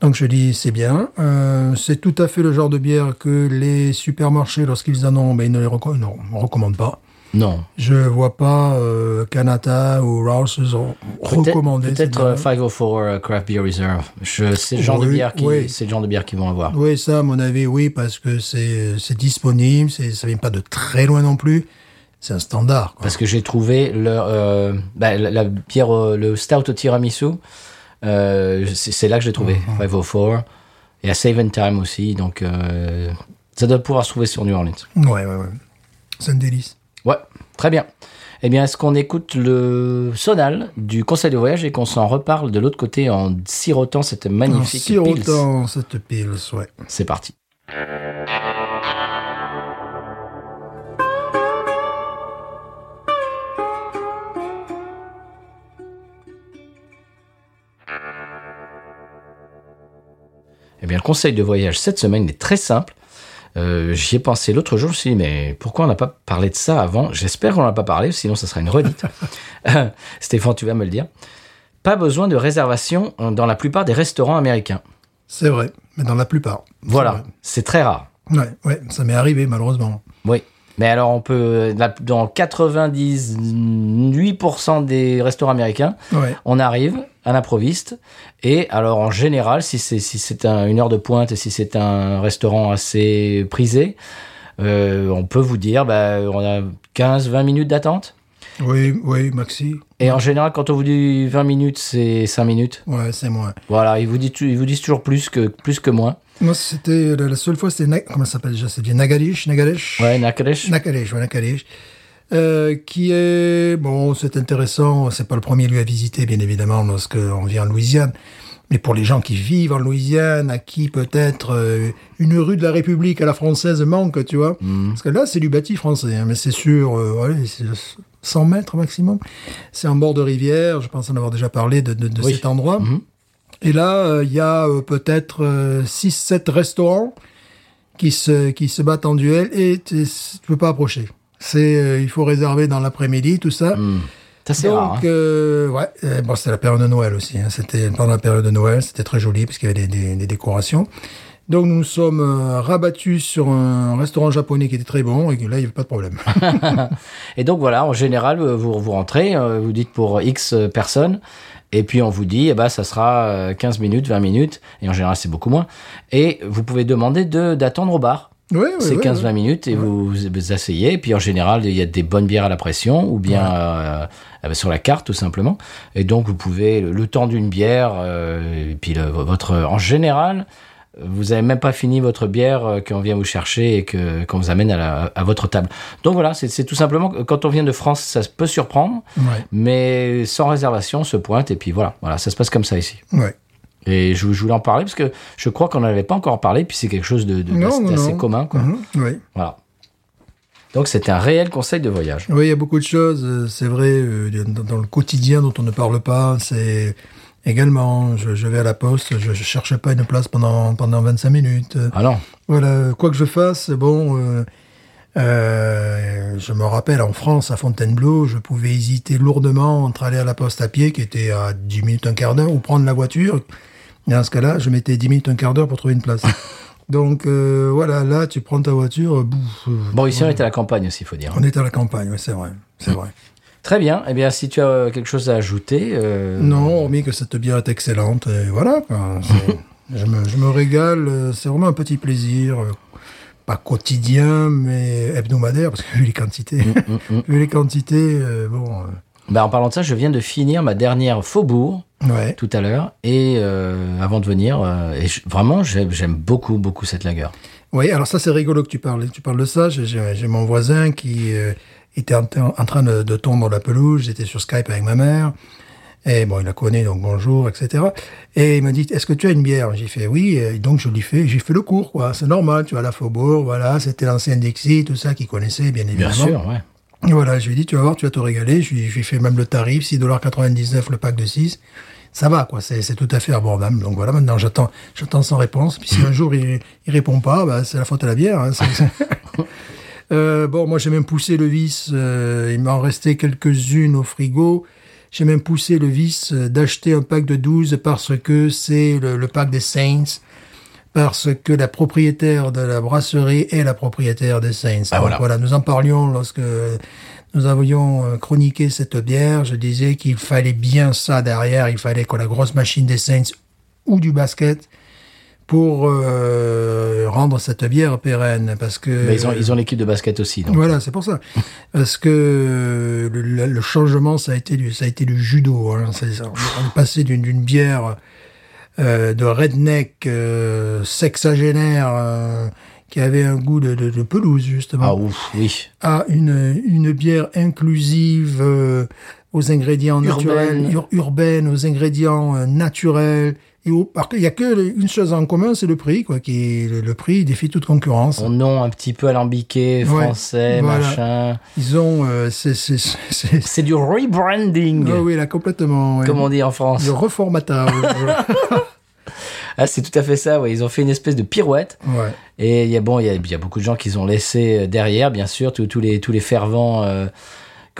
Donc je dis c'est bien. Euh, c'est tout à fait le genre de bière que les supermarchés, lorsqu'ils en ont, ben, ils ne les non, recommandent pas. Non. Je vois pas euh, Canada ou Rouse's recommander. Peut-être euh, bière. 504 euh, Craft Beer Reserve. C'est le genre de bière qui, oui. le genre de bière qu'ils vont avoir. Oui, ça, à mon avis, oui, parce que c'est disponible, ça vient pas de très loin non plus. C'est un standard. quoi. Parce que j'ai trouvé leur, euh, bah, la, la bière, euh, le stout au tiramisu. C'est, là que j'ai trouvé Mhm. 504. Et à Save and Time aussi. Donc, ça doit pouvoir se trouver sur New Orleans. Ouais, ouais, ouais. C'est un délice. Ouais, très bien. Eh bien, est-ce qu'on écoute le sonal du conseil de voyage et qu'on s'en reparle de l'autre côté en sirotant cette En magnifique pils sirotant cette pils, ouais. C'est parti. Eh bien, le conseil de voyage cette semaine est très simple. Euh, J'y ai pensé l'autre jour, je me suis dit, mais pourquoi on n'a pas parlé de ça avant? J'espère qu'on n'en a pas parlé, sinon ça sera une redite. Stéphane, tu vas me le dire. Pas besoin de réservation dans la plupart des restaurants américains. C'est vrai, mais dans la plupart. Voilà, c'est très rare. Ouais, ouais, ça m'est arrivé malheureusement. Oui. Mais alors, on peut, dans 98% des restaurants américains, Ouais. on arrive à l'improviste. Et alors, en général, si c'est si c'est un- une heure de pointe et si c'est un restaurant assez prisé, euh, on peut vous dire, bah, on a 15-20 minutes d'attente. Oui, oui, Maxi. Et en général, quand on vous dit 20 minutes, c'est 5 minutes. Ouais, c'est moi. Voilà, ils vous disent, ils vous disent toujours plus que, plus que moins. Moi, c'était la, la seule fois, c'était comment ça s'appelle déjà? C'est du Nagadish, Nagadesh. Ouais, ouais. Euh, qui est bon, c'est intéressant. C'est pas le premier lieu à visiter, bien évidemment, lorsqu'on vient en Louisiane. Mais pour les gens qui vivent en Louisiane, à qui peut-être euh, une rue de la République à la française manque, tu vois? Parce que là, c'est du bâti français, hein, mais c'est sûr, euh, ouais, c'est 100 mètres maximum. C'est en bord de rivière. Je pense en avoir déjà parlé de, de, de Oui. cet endroit. Mhm. Et là, euh, il y a euh, peut-être 6-7 restaurants qui se, qui se battent en duel et tu tu peux pas approcher. C'est, euh, il faut réserver dans l'après-midi, tout ça. Hmm. C'est Donc, rare. hein. euh, ouais, euh, bon, c'était la période de Noël aussi. hein. C'était pendant la période de Noël, c'était très joli parce qu'il y avait des, des, des décorations. Donc nous nous sommes euh, rabattus sur un restaurant japonais qui était très bon et que là il n'y avait pas de problème. Et donc voilà, en général, euh, vous, vous rentrez, euh, vous dites pour X euh, personnes, et puis on vous dit, eh ben, ça sera euh, 15 minutes, 20 minutes, et en général c'est beaucoup moins. Et vous pouvez demander de d'attendre au bar. Oui, oui, C'est oui, 15-20 oui. minutes et vous vous asseyez. Et puis en général, il y a des bonnes bières à la pression ou bien euh, euh, sur la carte tout simplement. Et donc vous pouvez, le, le temps d'une bière, euh, et puis le- votre, en général, vous n'avez même pas fini votre bière euh, qu'on vient vous chercher et que qu'on vous amène à, la- à votre table. Donc voilà, c'est tout simplement quand on vient de France, ça peut surprendre, Ouais, mais sans réservation, on se pointe et puis voilà, voilà, ça se passe comme ça ici. ouais. Et je, je voulais en parler parce que je crois qu'on n'en avait pas encore parlé, puis c'est quelque chose de, de- Non, non, non. commun. Quoi. Mhm, oui. Voilà. Donc c'était un réel conseil de voyage. Oui, il y a beaucoup de choses. euh, C'est vrai, euh, dans, dans le quotidien dont on ne parle pas, c'est également, je, je vais à la poste, je, je cherche pas une place pendant, pendant 25 minutes. Euh, Ah Voilà, quoi que je fasse, bon, euh, euh, je me rappelle en France, à Fontainebleau, je pouvais hésiter lourdement entre aller à la poste à pied, qui était à 10 minutes, un quart d'heure, ou prendre la voiture. Et dans ce cas-là, je mettais 10 minutes, un quart d'heure pour trouver une place. Donc euh, voilà, là, tu prends ta voiture. bouf, bon ici on est à la campagne aussi, il faut dire. on est à la campagne, oui, c'est vrai, c'est vrai. Très bien. Eh bien, si tu as quelque chose à ajouter, euh, Non, hormis que cette bière est excellente, et voilà. je, me, je me régale, euh, c'est vraiment un petit plaisir, euh, pas quotidien, mais hebdomadaire, parce que vu les quantités, vu les quantités, euh, bon, euh, bah, en parlant de ça, je viens de finir ma dernière Faubourg ouais. tout à l'heure et euh, avant de venir, euh, et je- vraiment j'aime beaucoup beaucoup cette lagueur. Oui, alors ça c'est rigolo que tu parles, tu parles de ça. J'ai- mon voisin qui euh, était en, en train de, de tondre la pelouse. J'étais sur Skype avec ma mère. Et bon, il la connaît, donc bonjour, etc. Et il m'a dit, est-ce que tu as une bière? J'ai fait oui, et donc je lui fais, j'ai fait le cours, quoi. C'est normal, tu vois, la Faubourg, voilà, c'était l'ancien Dixie, tout ça, qu'il connaissait, bien Bien évidemment. sûr, ouais. Et voilà, je lui ai dit, tu vas voir, tu vas te régaler. Je lui, je lui ai fait même le tarif, 6,99$ le pack de 6. Ça va, quoi, c'est tout à fait abordable. Donc voilà, maintenant j'attends j'attends sans réponse. Puis si un jour il, il répond pas, bah, c'est la faute à la bière. hein, Euh, bon, moi j'ai même poussé le vice, euh, il m'en restait quelques-unes au frigo. J'ai même poussé le vice euh, d'acheter un pack de 12 parce que c'est le, le pack des Saints. Parce que la propriétaire de la brasserie est la propriétaire des Saints. Ah, Donc, voilà. nous en parlions lorsque nous avions chroniqué cette bière. Je disais qu'il fallait bien ça derrière. Il fallait que la grosse machine des Saints ou du basket pour euh, rendre cette bière pérenne. Parce que Mais ils ont ils ont l'équipe de basket aussi. Donc. voilà, c'est pour ça. Parce que le, le- le changement, ça a été du, ça a été du judo. Hein. C'est ça. On est passé d'une d'une bière euh, de redneck euh, sexagénaire euh, qui avait un goût de, de, de pelouse justement, Ah ouf, oui. à une, une bière inclusive euh, aux ingrédients Urbaine. naturels, ur- urbaine, aux ingrédients euh, naturels. Et au, par contre, il y a que une chose en commun, c'est le prix, quoi. Qui le, le prix défie toute concurrence. Son nom un petit peu alambiqué, Ouais, français, voilà. machin. Ils ont, euh, c'est, c'est, c'est, C'est du rebranding, Ah oui, là, complètement. ouais. comme on dit en France. Le reformatage. Ah, c'est tout à fait ça. Ouais. Ils ont fait une espèce de pirouette. ouais. Et il y a bon, il y a, il y a beaucoup de gens qui ont laissé euh, derrière, bien sûr, tous tous les tous les fervents, euh,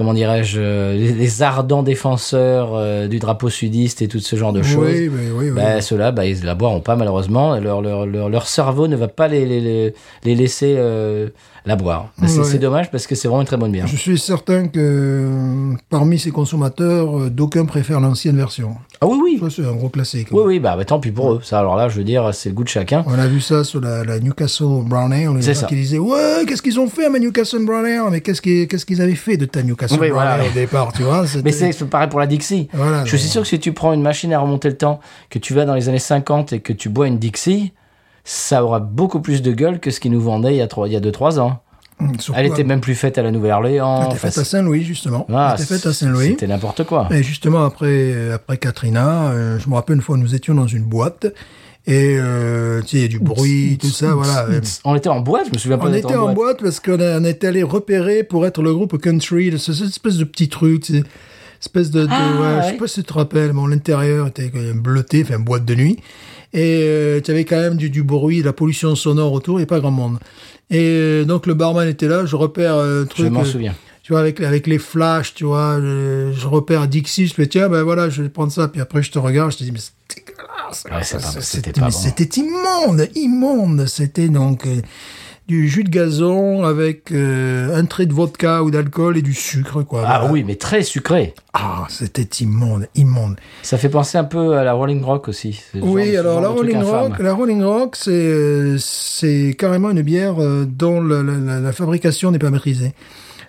comment dirais-je, euh, les, les ardents défenseurs euh, du drapeau sudiste et tout ce genre de choses. Oui, oui, oui. oui. Bah, Ceux-là, bah, ils la boiront pas malheureusement. Leur, leur, leur, leur cerveau ne va pas les, les, les, les laisser euh, la boire. Bah, c'est dommage parce que c'est vraiment une très bonne bière. Je suis certain que parmi ces consommateurs, d'aucuns préfèrent l'ancienne version. Ah oui, oui. C'est un gros classique. Oui, oui, bah, bah, tant pis pour eux. Ça, alors là, je veux dire, c'est le goût de chacun. On a vu ça sur la, la Newcastle Brown Ale. Les C'est gens ça. qui disaient Ouais, qu'est-ce qu'ils ont fait à ma Newcastle Brown Ale Mais qu'est-ce qu'ils qu'est-ce qu'ils avaient fait de ta Newcastle Oui, voilà. Au départ, tu vois Mais c'est pareil pour la Dixie. Voilà, je suis sûr que si tu prends une machine à remonter le temps, que tu vas dans les années 50 et que tu bois une Dixie, ça aura beaucoup plus de gueule que ce qu'ils nous vendaient il y a 3, il y a 2-3 ans. Surtout, Elle était même plus faite à la Nouvelle-Orléans. elle était faite à Saint-Louis, justement. ah, elle était faite à Saint-Louis. C'était n'importe quoi. Et justement, après, euh, après Katrina, euh, je me rappelle une fois, nous étions dans une boîte. Et, euh, tu sais, il y a du bruit, tout ça, voilà. Euh, On était en boîte, je me souviens pas On était en boîte parce qu'on on était allé repérer pour être le groupe country, cette espèce de petit truc, c'est- espèce de, de- Ah, ouais, je sais pas si tu te rappelles, mais l'intérieur était bleuté, enfin boîte de nuit, et tu avais quand même du, du bruit, de la pollution sonore autour, et pas grand monde. Et euh, donc le barman était là, je repère euh, un truc. Je m'en euh, souviens. Tu vois, avec, avec les flashs, tu vois, je, je repère Dixie, je fais, tiens, ben voilà, je vais prendre ça, puis après je te regarde, je te dis, mais ça, c'était immonde, immonde. C'était donc euh, du jus de gazon avec euh, un trait de vodka ou d'alcool et du sucre, quoi. Ah Voilà. oui, mais très sucré. Ah, c'était immonde, immonde. Ça fait penser un peu à la Rolling Rock aussi. Genre- Oui, alors la Rolling. Rock, la Rolling Rock, c'est euh, c'est carrément une bière dont la, la- la- la fabrication n'est pas maîtrisée.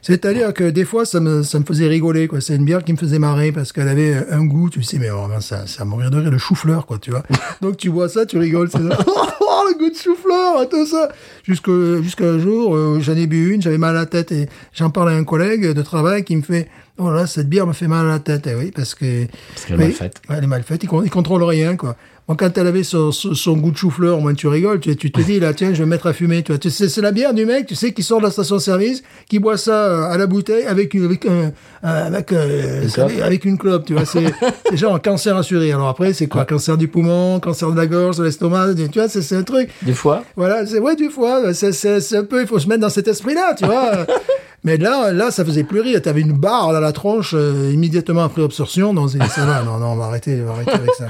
C'est-à-dire que des fois, ça me, ça me faisait rigoler, quoi. C'est une bière qui me faisait marrer parce qu'elle avait un goût, tu sais, mais vraiment, ça, ça mourir de rire, le chou-fleur, quoi, tu vois. Donc, tu vois ça, tu rigoles, c'est oh, le goût de chou-fleur, tout ça. Jusqu'à un jour, euh, j'en ai bu une, j'avais mal à la tête et j'en parlais à un collègue de travail qui me fait, oh là, cette bière me fait mal à la tête, et oui, parce que, Parce qu'elle est oui, mal faite. Ouais, elle est mal faite. Il, con- il contrôle rien, quoi. Quand elle avait son, son, son goût de chou-fleur, au moins tu rigoles, tu, tu te dis, là, tiens, je vais me mettre à fumer, tu vois. Tu sais, C'est la bière du mec, tu sais, qui sort de la station-service, qui boit ça euh, à la bouteille avec une, avec euh, avec, euh, Une clope. avec une clope, tu vois. C'est genre un cancer assuré. Alors après, c'est quoi? Cancer du poumon, cancer de la gorge, de l'estomac, tu vois, c'est un truc. Des fois. Voilà, c'est ouais du foie, c'est un peu il faut se mettre dans cet esprit-là, tu vois. Mais là là ça faisait plus rire, t'avais une barre dans la tronche euh, immédiatement après absorption, non c'est- ça va, non non, on va arrêter, on va arrêter avec ça.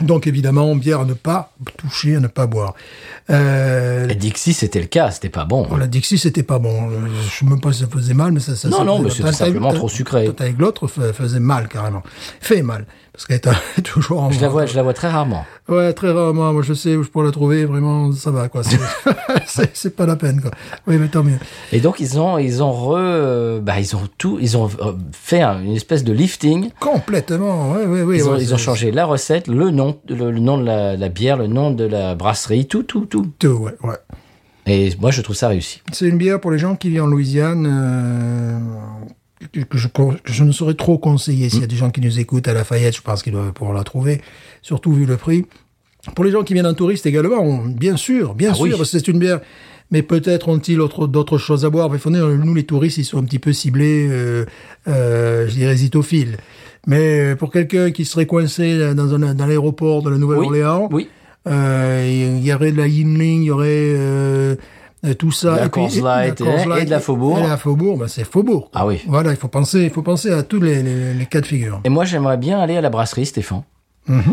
Donc évidemment, bière à ne pas toucher, à ne pas boire. Euh, Et Dixie, c'était le cas, c'était pas bon. la Dixie, c'était pas bon. Je sais même pas si ça faisait mal, mais ça, ça Non, ça non, mais c'était simplement trop sucré. Avec l'autre, fa- faisait mal carrément. Fait mal. Parce qu'elle est toujours en Je la vois, je la vois très rarement. Ouais, très rarement. Moi, je sais où je pourrais la trouver. Vraiment, ça va, quoi. C'est- pas la peine, quoi. Oui, mais tant mieux. Et donc ils ont, ils ont re, bah ils ont tout, ils ont euh, fait un- une espèce de lifting. Complètement, ouais, ouais, oui. Ils ont, ils changé la recette, le nom, le, le nom de la, la bière, le nom de la brasserie, tout, tout, tout. Tout, ouais, ouais. Et moi, je trouve ça réussi. C'est une bière pour les gens qui vivent en Louisiane, euh, que, je, que je ne saurais trop conseiller. S'il y a des gens qui nous écoutent à Lafayette, je pense qu'ils doivent pouvoir la trouver, surtout vu le prix. Pour les gens qui viennent en touriste également, on- bien sûr, bien Ah sûr, oui. c'est une bière. Mais peut-être ont-ils autre- d'autres choses à boire. Mais faut dire, nous, les touristes, ils sont un petit peu ciblés, euh, euh, je dirais, zitophiles. Mais euh, pour quelqu'un qui serait coincé dans, un, dans l'aéroport de la Nouvelle-Orléans, Oui. euh, il y aurait de la Yinling, il y aurait euh, tout ça. La et puis- et- Light la et- Light et de la Faubourg. Et la Faubourg, ben c'est Faubourg. quoi. Ah oui. Voilà, il faut penser, il faut penser à tous les, les, les cas de figure. Et moi, j'aimerais bien aller à la brasserie, Stéphane.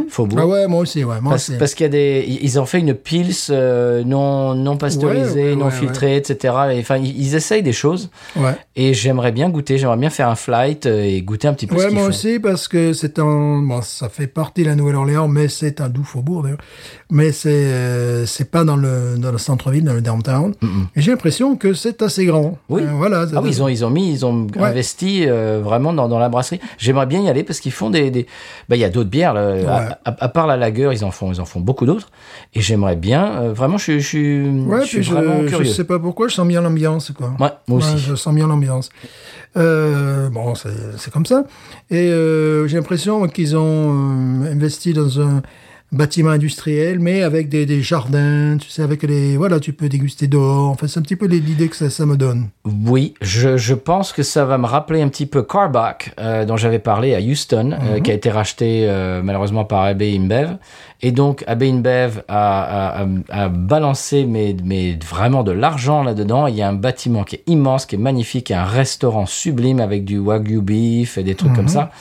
Faubourg. Ah ouais, moi aussi, ouais, moi Parce, parce qu'il y a des, ils ont fait une pils euh, non non pasteurisée, Ouais, ouais, non filtrée, etc. Et, Enfin, ils, essayent des choses. Ouais. Et j'aimerais bien goûter, j'aimerais bien faire un flight euh, et goûter un petit peu Ouais, moi font. aussi, parce que c'est un, bon, ça fait partie de la Nouvelle-Orléans, mais c'est un doux faubourg, d'ailleurs. Mais c'est, euh, c'est pas dans le, dans le centre-ville, dans le downtown. Et j'ai l'impression que c'est assez grand. Oui. Euh, voilà. Ah oui, ils ont, ils ont mis, ils ont investi vraiment dans, dans la brasserie. J'aimerais bien y aller parce qu'ils font des, des... Bah, il y a d'autres bières. là. À, à- à part la lager, ils en font, ils en font beaucoup d'autres. Et j'aimerais bien. euh, vraiment, je, suis- je suis, Ouais, je suis je, vraiment je curieux. sais pas pourquoi, je sens bien l'ambiance, quoi. Ouais, moi aussi. Ouais, je sens bien l'ambiance. Euh, bon, c'est c'est comme ça. Et euh, j'ai l'impression qu'ils ont euh, investi dans un bâtiment industriel, mais avec des, des jardins, tu sais, avec les... Voilà, tu peux déguster dehors. Enfin, c'est un petit peu l'idée que ça, ça me donne. Oui, je, je pense que ça va me rappeler un petit peu Carback, euh, dont j'avais parlé à Houston, Mhm. euh, qui a été racheté euh, malheureusement par AB InBev. Et donc, AB InBev a, a, a, a balancé mais, mais vraiment de l'argent là-dedans. Il y a un bâtiment qui est immense, qui est magnifique, il y a un restaurant sublime avec du Wagyu beef et des trucs Mhm. comme ça.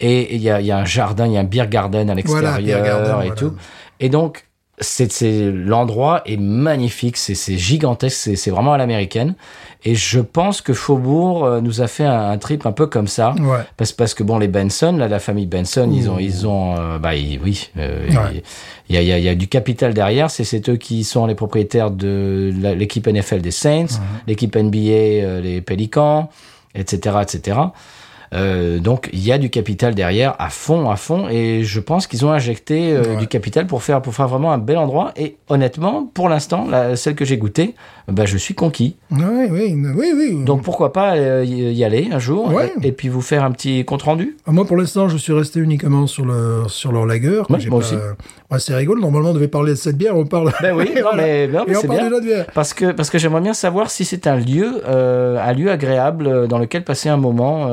Et il y a, y a un jardin, il y a un beer garden à Voilà, l'extérieur garden, et voilà. tout. Et donc, c'est, l'endroit est magnifique, c'est, gigantesque, c'est, vraiment à l'américaine. Et je pense que Faubourg euh, nous a fait un, un trip un peu comme ça. Ouais. Parce, parce que bon, les Benson, là, la famille Benson, ils ont, ils ont, euh, bah, ils- oui, euh, Ouais. il y, a, il y, a, il y a du capital derrière. C'est, c'est eux qui sont les propriétaires de l'équipe NFL des Saints, l'équipe NBA, euh, les Pelicans, etc., etc. Euh, donc il y a du capital derrière à fond, à fond, et je pense qu'ils ont injecté euh, Ouais. du capital pour faire pour faire vraiment un bel endroit. Et honnêtement, pour l'instant, la, celle que j'ai goûtée, bah, je suis conquis. Oui, oui, oui, oui. Donc pourquoi pas euh, y aller un jour Ouais. et, et puis vous faire un petit compte rendu. Moi, pour l'instant, je suis resté uniquement sur, le, sur leur lager. Ouais, J'ai moi pas- aussi. C'est rigolo. Normalement, on devait parler de cette bière. On parle. Ben oui, non, mais- non, mais c'est bien. de notre bière. Parce que parce que j'aimerais bien savoir si c'est un lieu un lieu agréable dans lequel passer un moment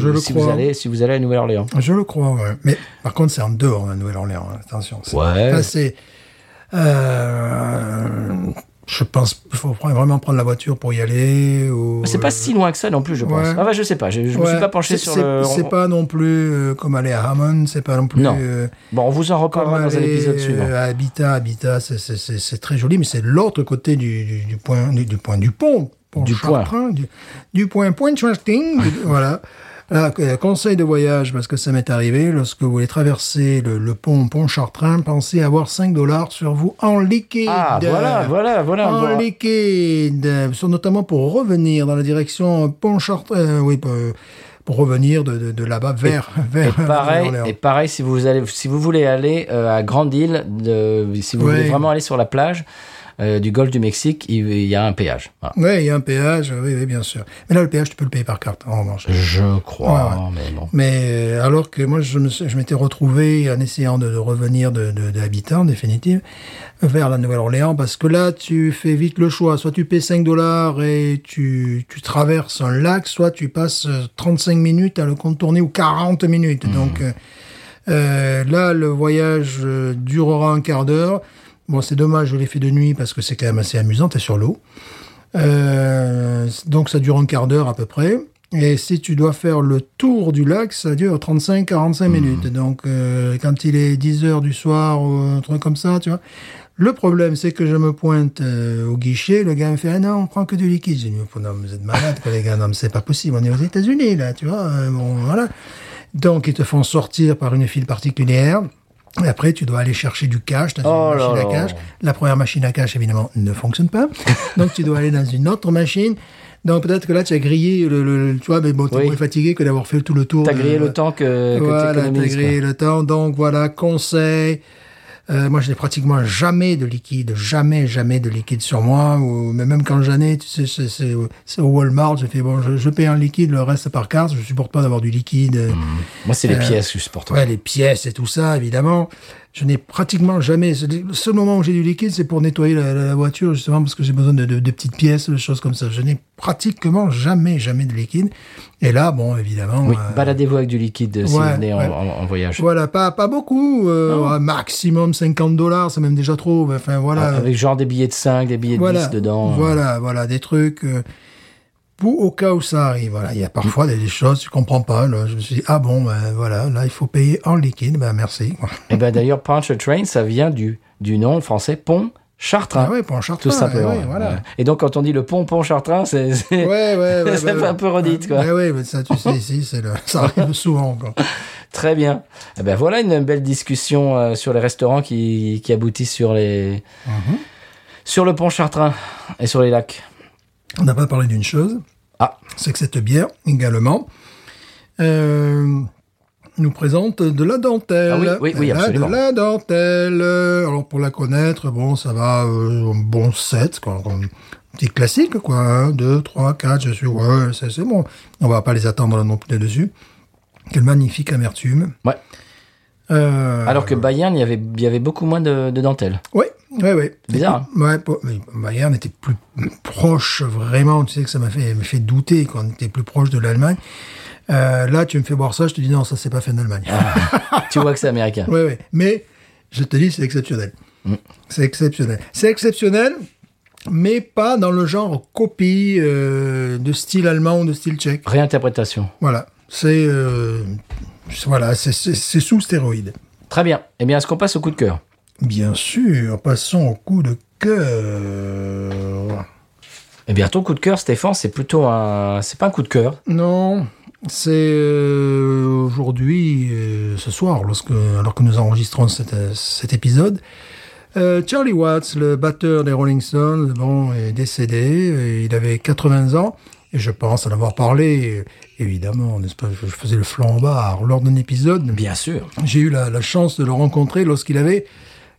Je si vous allez si vous allez à Nouvelle-Orléans. Je le crois, ouais. Mais par contre, c'est en dehors de Nouvelle-Orléans. hein. Attention. c'est- Ouais. Euh, je pense qu'il faut vraiment prendre la voiture pour y aller. Ou, C'est pas si loin que ça non plus, je pense. Ouais. Ah bah, je sais pas, je, je me suis pas penché sur le. C'est pas non plus euh, comme aller à Hammond, c'est pas non plus. Non. euh, Bon, on vous en reparlera dans un épisode suivant. à Habitat, Habitat, c'est- très joli, mais c'est l'autre côté du, du, du point, du, du point du pont, pont Du point. Du, du point Point voilà. Là, euh, conseil de voyage, parce que ça m'est arrivé, lorsque vous voulez traverser le, le pont Pont Chartrain, pensez avoir 5 dollars sur vous en liquide. Ah, voilà, voilà, voilà. En Bon. liquide, euh, notamment pour revenir dans la direction Pont Chartrain, euh, oui, pour, pour revenir de, de, de là-bas vers, vers Et pareil, Orléans. et pareil, si vous allez, si vous voulez aller euh, à Grande Île, de, si vous Ouais. voulez vraiment aller sur la plage euh, du Golfe du Mexique, il, il y a un péage. Voilà. Oui, il y a un péage, oui, oui, bien sûr. Mais là, le péage, tu peux le payer par carte, en revanche. Je crois, Ouais, mais bon. Mais euh, alors que moi, je m'étais retrouvé en essayant de, de revenir de, de, de Habitat, en définitive, vers la Nouvelle-Orléans, parce que là, tu fais vite le choix. Soit tu payes 5 dollars et tu, tu traverses un lac, soit tu passes euh, 35 minutes à le contourner ou 40 minutes. Donc euh, euh, là, le voyage euh, durera un quart d'heure. Bon, c'est dommage, je l'ai fait de nuit parce que c'est quand même assez amusant, t'es sur l'eau. Euh, donc ça dure un quart d'heure à peu près. Et si tu dois faire le tour du lac, ça dure 35-45 minutes. Donc euh, quand il est 10 heures du soir ou un truc comme ça, tu vois. Le problème, c'est que je me pointe euh, au guichet, le gars me fait « Ah non, on prend que du liquide ». J'ai dit « Non, vous êtes malade, quoi, les gars, non, mais c'est pas possible, on est aux États-Unis, là, tu vois, bon, voilà ». Donc, ils te font sortir par une file particulière. Et après, tu dois aller chercher du cash dans Oh une là machine à là. cash. La première machine à cash, évidemment, ne fonctionne pas. Donc, tu dois aller dans une autre machine. Donc, peut-être que là, tu as grillé le, le- le- tu vois, mais bon, t'es Oui. moins fatigué que d'avoir fait tout le tour. T'as de- grillé le temps que, que voilà, t'as quoi. grillé le temps. Donc, voilà, conseil. Euh, moi, je n'ai pratiquement jamais de liquide, jamais, jamais de liquide sur moi. Ou, mais même quand j'en ai, tu sais, c'est- c'est c'est au Walmart, je fais bon, je, je paye en liquide, le reste par carte. Je supporte pas d'avoir du liquide. euh, Moi, c'est les pièces que je supporte. Ouais, les pièces et tout ça, évidemment. Je n'ai pratiquement jamais. Le seul moment où j'ai du liquide, c'est pour nettoyer la, voiture, justement, parce que j'ai besoin de, de- de petites pièces, de choses comme ça. Je n'ai pratiquement jamais, jamais de liquide. Et là, bon, évidemment. Oui, euh, baladez-vous avec du liquide si ouais, vous venez en, ouais. en- en voyage. voilà, pas, pas beaucoup. euh, maximum 50 dollars, c'est même déjà trop. Enfin, voilà. Avec genre des billets de 5, des billets de voilà, 10 dedans. Voilà, voilà, des trucs. euh, pour, au cas où ça arrive, voilà, il y a parfois des, des choses, tu comprends pas. Là, je me suis dit, ah bon, ben voilà, là, il faut payer en liquide, ben merci. Et ben d'ailleurs, Punch Train, ça vient du, du nom français pont Chartrain. Ah ouais, pour un chartrain. Tout simplement. ouais, ouais, voilà. Ouais. Et donc, quand on dit le pont pont Chartrain, c'est. Ouais, un peu redite, quoi. Ouais, ouais, mais ça, tu sais, ici, c'est le, ça arrive souvent, quoi. Très bien. Eh ben voilà une belle discussion euh, sur les restaurants qui, qui aboutissent sur les Mhm. sur le pont Chartrain et sur les lacs. On n'a pas parlé d'une chose. Ah. C'est que cette bière, également, euh, nous présente de la dentelle. Ah oui, oui, oui, absolument. De la dentelle. Alors, pour la connaître, bon, ça va, euh, un bon 7, quoi. Un petit classique, quoi. 1, 2, 3, 4, je suis, ouais, c'est c'est bon. On va pas les attendre non plus là-dessus. Quelle magnifique amertume. Ouais. Euh, Alors que Bayern, il y avait, il y avait beaucoup moins de, de dentelle. Oui, oui, oui. Bizarre, hein. Ouais, pour- mais Bayern était plus proche, vraiment. Tu sais que ça m'a fait, fait douter quand on était plus proche de l'Allemagne. Euh, là, tu me fais boire ça, je te dis non, ça c'est pas fait en Allemagne. tu vois que c'est américain. Oui, oui. Mais je te dis, c'est exceptionnel. Mm. C'est exceptionnel. C'est exceptionnel, mais pas dans le genre copie euh, de style allemand ou de style tchèque. Réinterprétation. Voilà. C'est euh, voilà, c'est- sous stéroïde. Très bien. Eh bien, est-ce qu'on passe au coup de cœur? Bien sûr. Passons au coup de cœur. Eh bien, ton coup de cœur, Stéphane, c'est plutôt un, c'est pas un coup de cœur. Non, c'est euh, aujourd'hui, euh, ce soir, lorsque, alors que nous enregistrons cet, euh, cet épisode. Euh, Charlie Watts, le batteur des Rolling Stones, bon, est décédé. Il avait 80 ans. Et je pense en avoir parlé, évidemment, n'est-ce pas Je faisais le flambard lors d'un épisode. Bien sûr. J'ai eu la, la chance de le rencontrer lorsqu'il avait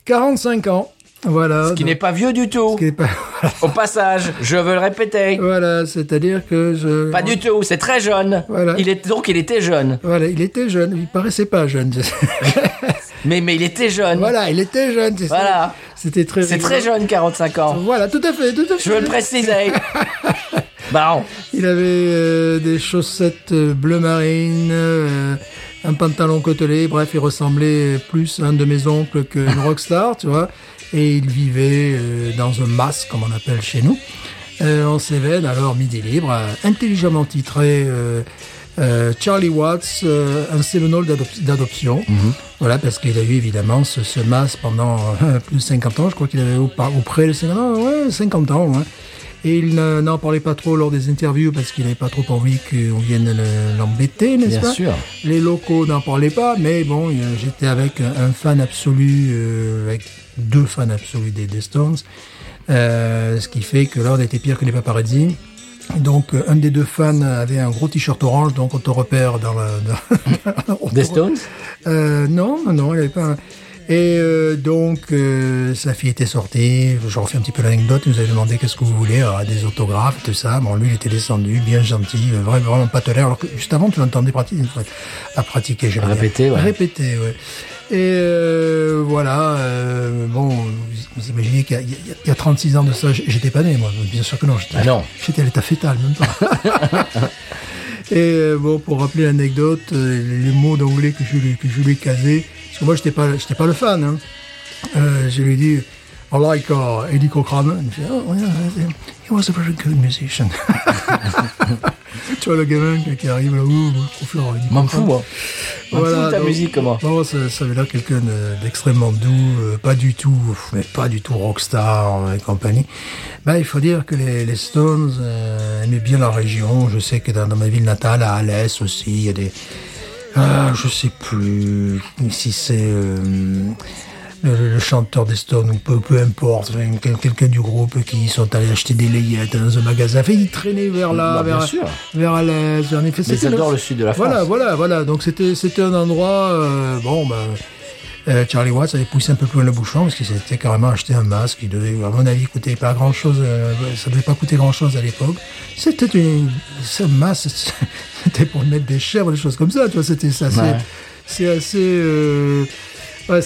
45 ans. Voilà. Ce qui n'est pas vieux du tout. Ce qui pas- Au passage, je veux le répéter. voilà, c'est-à-dire que je... Pas du tout, c'est très jeune. Voilà. Il est, donc il était jeune. Voilà, il était jeune. Il paraissait pas jeune. Mais, mais il était jeune. Voilà, il était jeune. Voilà. C'était très. C'est très jeune, 45 ans. Voilà, tout à fait, tout à fait. Je veux le préciser. Bon. Il avait euh, des chaussettes euh, bleu marine, euh, un pantalon côtelé. Bref, il ressemblait plus à un de mes oncles qu'une rockstar, tu vois. Et il vivait euh, dans un masque, comme on appelle chez nous, en Cévennes, alors midi libre, intelligemment titré euh, Charlie Watts, euh, un Seminole d'adop- d'adoption. Voilà, parce qu'il a eu évidemment ce, ce masque pendant euh, plus de 50 ans. Je crois qu'il avait au, par- ou près de 50 ans. Ouais, 50 ans. ouais. Et il ne- n'en parlait pas trop lors des interviews parce qu'il n'avait pas trop envie qu'on vienne le- l'embêter, n'est-ce Bien pas sûr. Les locaux n'en parlaient pas, mais bon, euh, j'étais avec un, fan absolu, euh, avec deux fans absolus des, des Stones, euh, ce qui fait que on était pire que les paparazzi. Donc, euh, un des deux fans avait un gros t-shirt orange, donc on te repère dans la... dans- Des Stones? Euh, non, non, non, il n'y avait pas. un- Et euh, donc, euh, sa fille était sortie. Je refais un petit peu l'anecdote. Il nous avait demandé qu'est-ce que vous voulez, alors, des autographes, tout ça. Bon, lui, il était descendu, bien gentil, euh, vraiment, vraiment pas tolère. Alors que juste avant, tu l'entendais pratiquer, à pratiquer, dire. Répéter, ouais. Répéter, ouais. Et euh, voilà, euh, bon, vous, imaginez qu'il y, a- il y a- il y a 36 ans de ça, j'étais pas né, moi. Bien sûr que non. J'étais, Ah non. J'étais à l'état fétal, même pas. Et euh, bon, pour rappeler l'anecdote, euh, les, mots d'anglais que je lui, que je lui que moi, j'étais pas, j'étais pas le fan. Hein. Euh, je lui ai dit, I like uh, Eddie Cochrane. Il me fait, oh, yeah, he was a very good musician. tu vois le gamin qui- arrive là, ouh, trop fort. M'en fous, moi. M'en fous de ta donc- musique, comment Bon, ça, ça avait l'air quelqu'un de- d'extrêmement doux, euh, pas du tout, mais pas du tout rockstar euh, et compagnie. Ben, il faut dire que les, les Stones euh, aimaient bien la région. Je sais que dans, dans ma ville natale, à Alès aussi, il y a des... Ah, je sais plus si c'est euh, le, le chanteur des Stones ou peu, peu importe, quelqu'un du groupe qui sont allés acheter des layettes dans un magasin. Enfin, ils traînaient vers là, Bah, vers, vers Alès. En effet, Mais c'était j'adore le sud de la France. Voilà, voilà, voilà. Donc c'était c'était un endroit euh, bon ben euh, Charlie Watts avait poussé un peu plus loin le bouchon parce qu'il s'était carrément acheté un masque qui devait, à mon avis, coûter pas grand chose. ça devait pas coûter grand chose à l'époque. C'était une, ce masque, c'était pour mettre des chèvres, des choses comme ça. Tu vois, c'était ça. Ouais. C'est assez. euh, Ouais,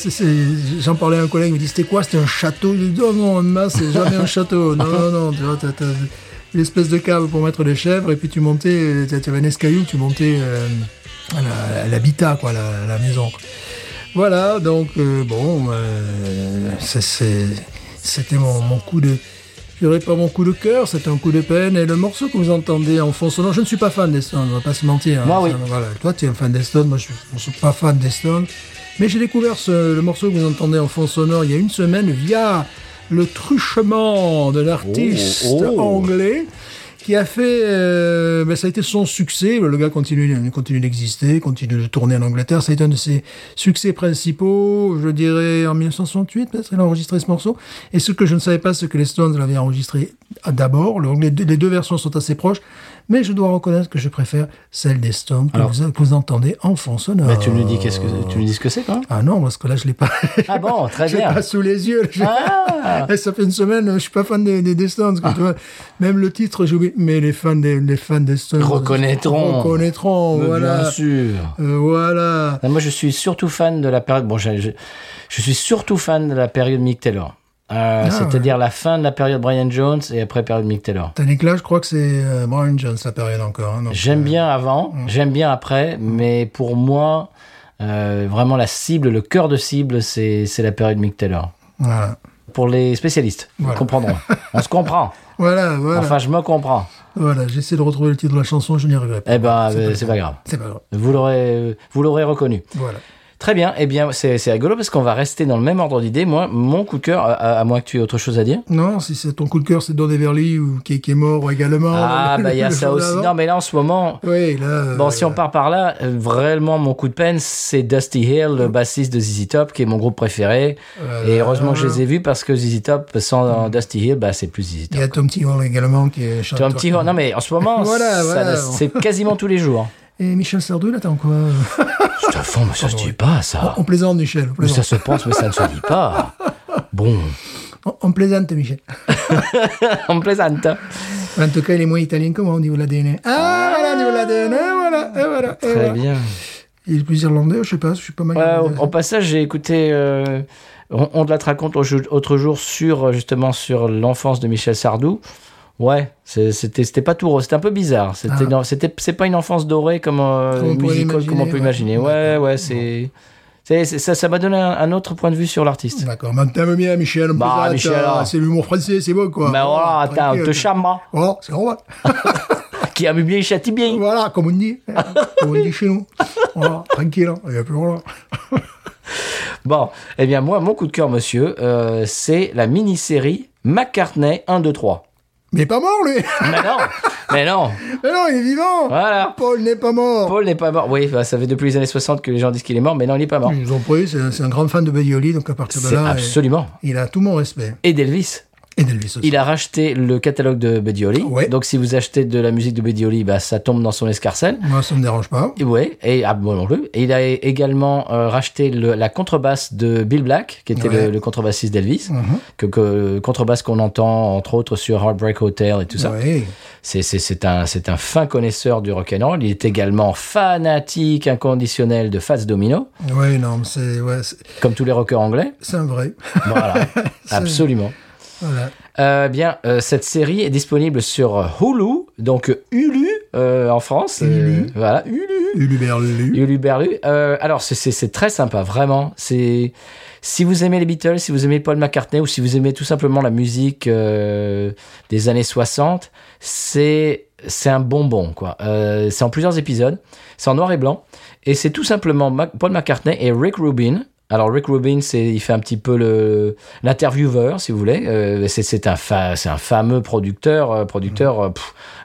J'en parlais à un collègue, il me dit c'était quoi? C'était un château? Je lui dis oh non, un masque, c'est jamais un château. Non, non, non, tu vois, t'as t'as une espèce de cave pour mettre des chèvres, et puis tu montais, euh, tu avais un escalier tu montais euh, à l'habitat, quoi, la, la maison. quoi. Voilà, donc euh, bon, euh, c'était mon, mon coup de. Je dirais pas mon coup de cœur, c'était un coup de peine. Et le morceau que vous entendez en fond sonore, je ne suis pas fan des Stones, on va pas se mentir. hein. Moi, oui. Voilà. Toi, tu es un fan des Stones, moi, je ne suis pas fan des Stones. Mais j'ai découvert ce- le morceau que vous entendez en fond sonore il y a une semaine via le truchement de l'artiste Oh, oh. anglais qui a fait, euh, ben, ça a été son succès. Le gars continue, continue d'exister, continue de tourner en Angleterre. Ça a été un de ses succès principaux, je dirais en 1968, peut-être il a enregistré ce morceau. Et ce que je ne savais pas, c'est que les Stones l'avaient enregistré d'abord. Les deux versions sont assez proches, mais je dois reconnaître que je préfère celle des Stones que, Alors. vous, que vous entendez en fond sonore. Mais tu nous dis qu'est-ce que tu nous dis ce que c'est quand même Ah non, parce que là, je l'ai pas. Ah bon, très bien. pas sous les yeux. Ah ça fait une semaine, je suis pas fan des, des, des Stones. que tu vois. Même le titre, j'ai oublié. Mais les fans des, les fans des Stones Reconnaîtront. Reconnaîtront, Mais voilà. Bien sûr. Euh, voilà. Non, Moi, je suis surtout fan de la période. Bon, je, je, je suis surtout fan de la période Mick Taylor. Euh, Ah, C'est-à-dire la fin de la période Brian Jones et après période Mick Taylor. Tandis que là, je crois que c'est euh, Brian Jones, la période encore. hein, J'aime euh, bien avant, j'aime bien après, mais pour moi, vraiment la cible, le cœur de cible, c'est la période Mick Taylor. Voilà. Pour les spécialistes, ils Voilà. comprendront. On se comprend. Voilà, voilà. Enfin, je me comprends. voilà. J'essaie de retrouver le titre de la chanson, je n'y arriverai pas. Eh ben, C'est pas pas grave. C'est pas grave. Vous l'aurez, vous l'aurez reconnu. Voilà. Très bien. Eh bien, c'est rigolo parce qu'on va rester dans le même ordre d'idée. Moi, mon coup de cœur, à, à moins que tu aies autre chose à dire. Non, si c'est ton coup de cœur, c'est Don Everly ou qui, qui est mort également. Ah, le- bah il y a ça aussi. Non, mais là en ce moment, Oui, là. Bon, euh, si on part par là, euh, vraiment, mon coup de peine, c'est Dusty Hill, le bassiste de ZZ Top, qui est mon groupe préféré. Voilà. Et heureusement que je les ai vus parce que ZZ Top, sans Dusty Hill, bah, c'est plus ZZ Il y a Top. Tom T. Hall également qui est chanteur. un petit... Non, mais en ce moment, Voilà, voilà. c'est quasiment tous les jours. Et Michel Sardou, là, attends quoi Je te fond, mais ça se dit pas, ça. On plaisante, Michel. On Mais ça se pense, mais ça ne se dit pas. Bon, on, on plaisante Michel. on plaisante. En tout cas, il est moins italien que moi au niveau de l'ADN. Ah, voilà, au niveau de l'ADN, voilà, et voilà. et Très voilà. bien. Il est plus irlandais, je sais pas, je suis pas mal. Ouais, irlandais. au, passage, j'ai écouté. euh, on, on te la te raconte autre jour sur euh, justement sur l'enfance de Michel Sardou. Ouais, c'était pas tout rose, c'était un peu bizarre. C'était Ah. c'était c'est pas une enfance dorée comme euh, Comme on pourrait musical comme on peut imaginer. Ouais, ouais. c'est ça ça m'a donné un, un autre point de vue sur l'artiste. D'accord, mais t'aimes bien Michel. Bah, Bah, Michel, Michel, ah. c'est l'humour français, c'est beau quoi. Ben voilà, attends, te chama, Voilà, c'est normal. qui aime bien, il châtie bien. voilà, comme on dit. comme on dit chez nous. Voilà, tranquille. hein. Et puis voilà. Bon, eh bien moi, mon coup de cœur, monsieur, euh, c'est la mini-série McCartney 1, 2, 3. Mais il est pas mort, lui. Mais non, mais non, Mais non, il est vivant. voilà. Paul n'est pas mort. Paul n'est pas mort. Oui, bah, ça fait depuis les années 60 que les gens disent qu'il est mort, mais non, il n'est pas mort. Ils nous ont pris, c'est un, c'est un grand fan de Holly, donc à partir de là, absolument. il, il a tout mon respect. Et d'Elvis. Et. Il a racheté le catalogue de Holly. Ouais. Donc si vous achetez de la musique de Holly, bah, ça tombe dans son escarcelle. Moi, ça me dérange pas. Et Ouais, et ah, moi non plus. Et il a également euh, racheté le- la contrebasse de Bill Black, qui était Ouais. le, le contrebassiste d'Elvis, Mhm. que, que- contrebasse qu'on entend entre autres sur Heartbreak Hotel et tout ça. C'est un c'est un fin connaisseur du rock and roll. Il est également fanatique inconditionnel de Fats Domino, Oui, non, mais c'est ouais, c'est- comme tous les rockers anglais. c'est un vrai. Voilà, absolument. Voilà. Euh, bien, euh, cette série est disponible sur euh, Hulu, donc Hulu euh, en France. Hulu. voilà, Hulu. Hulu Berlu. Euh, alors, c'est- très sympa, vraiment. C'est si vous aimez les Beatles, si vous aimez Paul McCartney ou si vous aimez tout simplement la musique des années 60, c'est c'est un bonbon, quoi. C'est en plusieurs épisodes. C'est en noir et blanc. Et c'est tout simplement Mac- Paul McCartney et Rick Rubin. Alors Rick Rubin, il fait un petit peu l'intervieweur, si vous voulez. Euh, c'est un fa- un fameux producteur, euh, producteur euh,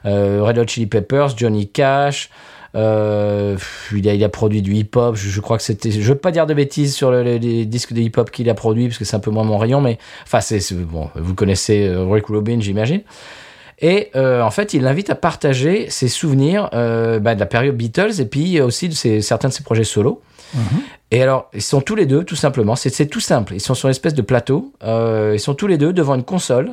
euh, Red Hot Chili Peppers, Johnny Cash. Il, a, il a produit du hip-hop. Je, je crois que c'était. Je veux pas dire de bêtises sur le- les, disques de hip-hop qu'il a produit parce que c'est un peu moins mon rayon, mais enfin c'est bon. Vous connaissez Rick Rubin, j'imagine. Et en fait, il l'invite à partager ses souvenirs bah, de la période Beatles et puis aussi de certains de ses projets solo. Et alors, ils sont tous les deux, tout simplement, c'est tout simple. Ils sont sur une espèce de plateau. euh, ils sont tous les deux devant une console.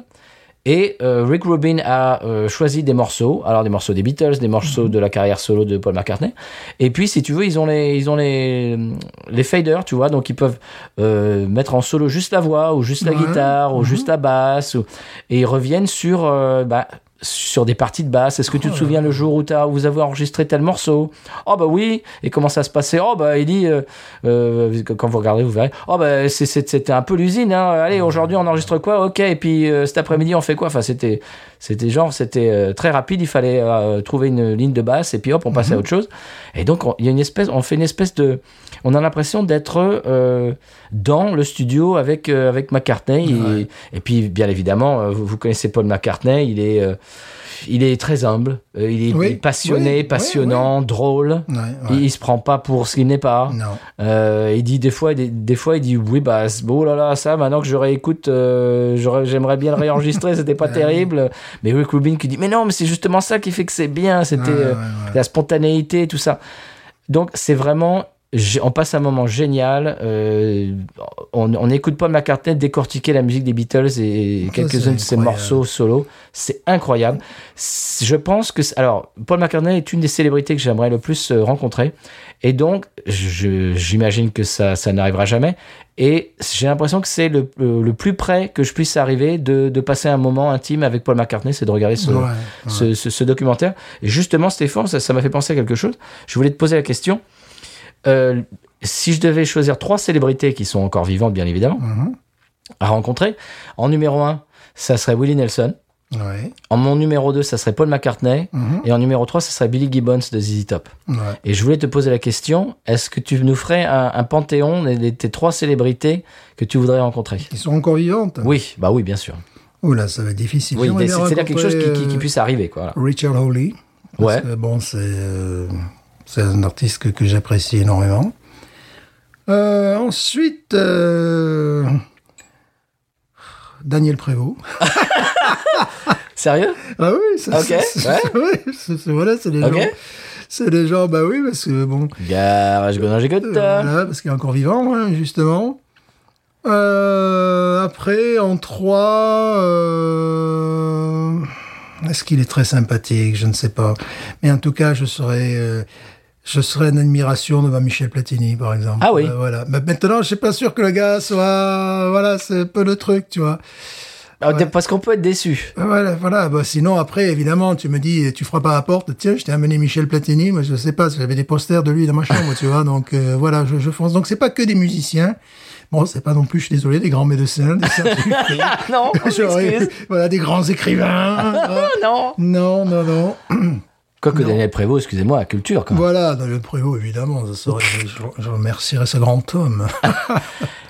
Et euh, Rick Rubin a euh, choisi des morceaux, alors des morceaux des Beatles, des morceaux de la carrière solo de Paul McCartney. Et puis, si tu veux, ils ont les, ils ont les, les faders, tu vois, donc ils peuvent euh, mettre en solo juste la voix ou juste la Ouais. guitare ou juste la basse, ou- et ils reviennent sur, bah, sur des parties de basse. Est-ce que tu te souviens le jour où t'as- vous avez enregistré tel morceau? Oh bah oui. Et comment ça se passait? Oh bah il dit euh, euh, quand vous regardez vous verrez. Oh bah c'est- c'est- c'était un peu l'usine. Hein. Allez aujourd'hui on enregistre quoi? Ok. Et puis euh, cet après-midi on fait quoi? Enfin c'était c'était genre c'était euh, très rapide. Il fallait euh, trouver une ligne de basse et puis hop on passait à autre chose. Et donc on- il y a une espèce on fait une espèce de on a l'impression d'être euh, dans le studio avec avec McCartney et, et puis bien évidemment vous, vous connaissez Paul McCartney il est il est très humble, euh, il est Oui, passionné, oui, passionnant, drôle. Ouais, ouais. Il, il se prend pas pour ce qu'il n'est pas. Euh, il dit des fois, des, des fois, il dit oui bah oh là là ça maintenant que je réécoute, euh, j'aimerais bien le réenregistrer, c'était pas terrible. Mais Rick Rubin qui dit mais non mais c'est justement ça qui fait que c'est bien, c'était Ouais, la spontanéité tout ça. Donc c'est vraiment on passe un moment génial. euh, on, on écoute Paul McCartney décortiquer la musique des Beatles et quelques-uns de ses morceaux solo. C'est incroyable. Je pense que alors Paul McCartney est une des célébrités que j'aimerais le plus euh, rencontrer. Et donc j'imagine que ça, ça n'arrivera jamais. Et j'ai l'impression que c'est le, le, plus près que je puisse arriver de, de passer un moment intime avec Paul McCartney, c'est de regarder ce, Ouais, ouais. ce, ce- ce documentaire. Et justement, Stéphane, ça m'a fait penser à quelque chose. Je voulais te poser la question. Euh, si je devais choisir trois célébrités qui sont encore vivantes, bien évidemment, Mhm. à rencontrer, en numéro un, ça serait Willie Nelson. Ouais. En mon numéro 2, ça serait Paul McCartney. Mhm. Et en numéro 3, ça serait Billy Gibbons de ZZ Top. Ouais. Et je voulais te poser la question, est-ce que tu nous ferais un, un panthéon des, tes trois célébrités que tu voudrais rencontrer? Ils sont encore vivantes? Oui, bah oui, bien sûr. Oula, ça va être difficile. Oui, J'aimerais c'est bien c'est là quelque chose qui, qui- qui puisse arriver. Quoi. Richard Hawley. Ouais. que, bon, c'est euh, c'est un artiste que, que j'apprécie énormément. Euh, ensuite, euh, Daniel Prévost. Sérieux? Ah oui, ça, Ok, c'est- ouais. c'est- c'est- voilà, c'est des gens. C'est des gens, bah oui, parce que bon, Garage Godin euh, voilà, parce qu'il est encore vivant, hein, justement. Euh, après, en trois, euh, est-ce qu'il est très sympathique? Je ne sais pas. Mais en tout cas, je serais, euh, je serais en admiration devant Michel Platini, par exemple. Ah oui. Euh, voilà. Mais maintenant, je suis pas sûr que le gars soit, voilà, c'est un peu le truc, tu vois. Parce qu'on peut être déçu. Voilà, voilà. Bah, sinon, après, évidemment, tu me dis, tu feras pas la porte. Tiens, je t'ai amené Michel Platini. Moi, je sais pas, j'avais des posters de lui dans ma chambre, tu vois. Donc, euh, voilà, je, je fonce. Donc, c'est pas que des musiciens. Bon, c'est pas non plus, je suis désolé, des grands médecins, des non, voilà, des grands écrivains. Non. non, non, non. Quoique Daniel Prévost, excusez-moi, culture quand même. Voilà, dans le Prévost, évidemment, ça serait, je, je remercierais ce grand homme.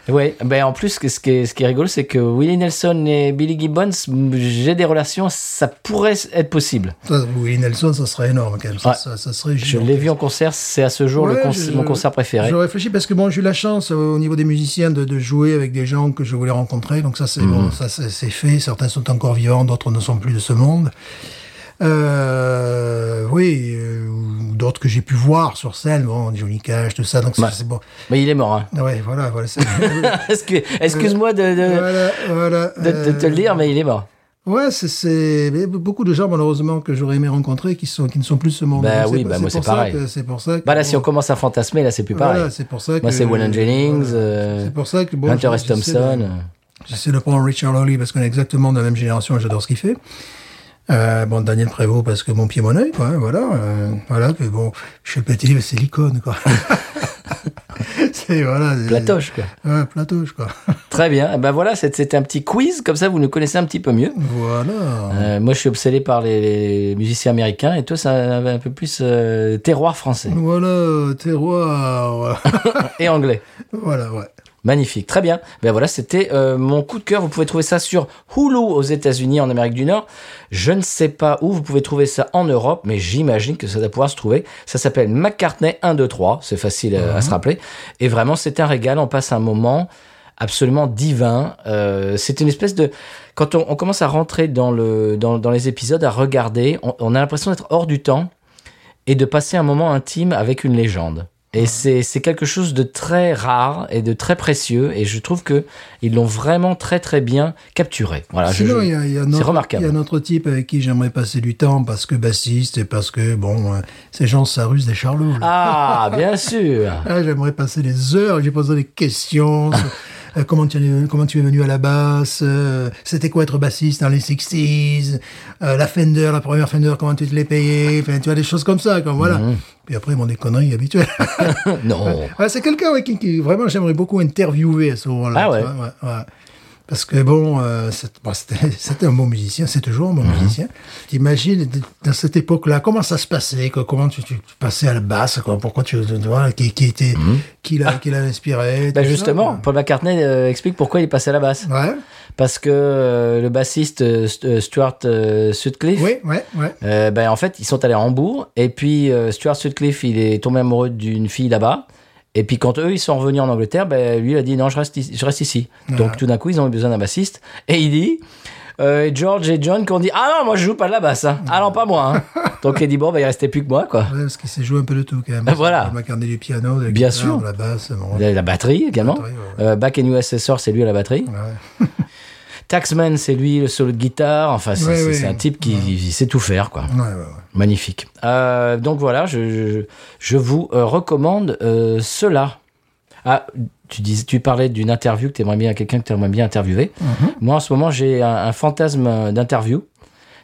Ouais, ben en plus, ce qui est, ce qui est rigolo, c'est que Willie Nelson et Billy Gibbons, j'ai des relations, ça pourrait être possible. Ça, Willie Nelson, ça serait énorme quand même. Ça, Ouais. ça, ça serait Je l'ai vu en concert, c'est à ce jour le Ouais, con- je- mon concert préféré. Je réfléchis parce que bon, j'ai eu la chance euh, au niveau des musiciens de, de jouer avec des gens que je voulais rencontrer. Donc ça, c'est Mhm. bon, ça c'est fait. Certains sont encore vivants, d'autres ne sont plus de ce monde. Euh, oui, euh, ou d'autres que j'ai pu voir sur scène, bon, Johnny Cash, tout ça. Donc Ouais. c'est bon. Mais il est mort. Hein. Ouais, voilà, voilà. Excuse-moi de, de, voilà, voilà. de- de te le dire, mais il est mort. Ouais, c'est- beaucoup de gens malheureusement que j'aurais aimé rencontrer qui sont qui ne sont plus ce monde. Bah oui, bah moi, c'est pareil. C'est pour ça. Que, Bah là, si on commence à fantasmer, là, c'est plus pareil. Voilà, c'est pour ça que. Moi, c'est Waylon Jennings, voilà. euh, C'est pour ça que bon. Hunter je- S. Thompson. J'essaie de prendre Richard Lowley parce qu'on est exactement de la même génération et j'adore ce qu'il fait. Euh, bon, Daniel Prévost parce que mon pied mon œil, quoi. Voilà, euh, voilà. Puis bon, Michel Platini, c'est l'icône, quoi. c'est voilà. Platoche, quoi. Ouais, platoche, quoi. Très bien. Eh Ben voilà, c'est- c'était un petit quiz, comme ça vous nous connaissez un petit peu mieux. voilà. Euh, moi, je suis obsédé par les, les musiciens américains et toi, ça avait un peu plus euh, terroir français Voilà, terroir. et anglais. voilà, ouais. Magnifique, très bien. Ben voilà, c'était euh, mon coup de cœur. Vous pouvez trouver ça sur Hulu aux États-Unis, en Amérique du Nord. Je ne sais pas où vous pouvez trouver ça en Europe, mais j'imagine que ça doit pouvoir se trouver. Ça s'appelle McCartney 1, 2, 3. C'est facile euh, à se rappeler. Et vraiment, c'est un régal. On passe un moment absolument divin. Euh, c'est une espèce de quand on, on commence à rentrer dans le dans, dans les épisodes, à regarder, on, on a l'impression d'être hors du temps et de passer un moment intime avec une légende. Et c'est c'est quelque chose de très rare et de très précieux. Et je trouve que ils l'ont vraiment très très bien capturé. Voilà. je- Sinon, je- il y a, il y a c'est remarquable. Il y a un autre type avec qui j'aimerais passer du temps parce que bassiste et parce que, bon, euh, ces gens s'arusent des charlots. là. Ah, bien sûr. Ah, j'aimerais passer des heures, j'ai posé des questions. Euh, comment, tu es, comment tu es venu à la basse euh, C'était quoi être bassiste dans les 60s euh, La Fender, la première Fender, comment tu te l'es payée Enfin, tu vois, des choses comme ça, comme, voilà. Mhm. Puis après, bon, des conneries habituelles. Non. Ouais, c'est quelqu'un ouais, qui, qui, vraiment, j'aimerais beaucoup interviewer à ce moment-là. Ah ouais. Parce que bon, euh, bon, c'était un bon musicien, c'est toujours un bon Mhm. musicien. T'imagines, dans cette époque-là, comment ça se passait Comment tu, tu, tu passais à la basse quoi, Pourquoi tu... tu vois, qui, qui était... Qui l'a qui l'a inspiré ça, justement. Paul McCartney euh, explique pourquoi il est passé à la basse. Ouais, Parce que euh, le bassiste St- Stuart Sutcliffe, oui, ouais, ouais. ben, en fait, ils sont allés à Hambourg. Et puis, Stuart Sutcliffe, il est tombé amoureux d'une fille là-bas. Et puis, quand eux, ils sont revenus en Angleterre, ben, lui, il a dit non, je reste ici. Je reste ici. Donc, tout d'un coup, ils ont eu besoin d'un bassiste. Et il dit. euh, George et John qui ont dit ah non moi je joue pas de la basse hein. ah non pas moi hein. donc il dit bon bah il restait plus que moi quoi Ouais, parce qu'il s'est joué un peu de tout quand même. Ben voilà. Paul McCartney du piano, de la Bien guitare, sûr. de la basse. Bon, la, la batterie également batterie, ouais. Euh, Back in USSR c'est lui à la batterie ouais. Taxman c'est lui le solo de guitare enfin c'est Ouais, ouais. un type qui sait tout faire quoi Ouais, ouais, ouais. Magnifique. Euh, donc voilà, je, je, je vous euh, recommande euh, cela. Ah, tu, dis, tu parlais d'une interview que tu aimerais bien, quelqu'un que tu aimerais bien interviewer. Mhm. Moi, en ce moment, j'ai un, un fantasme d'interview.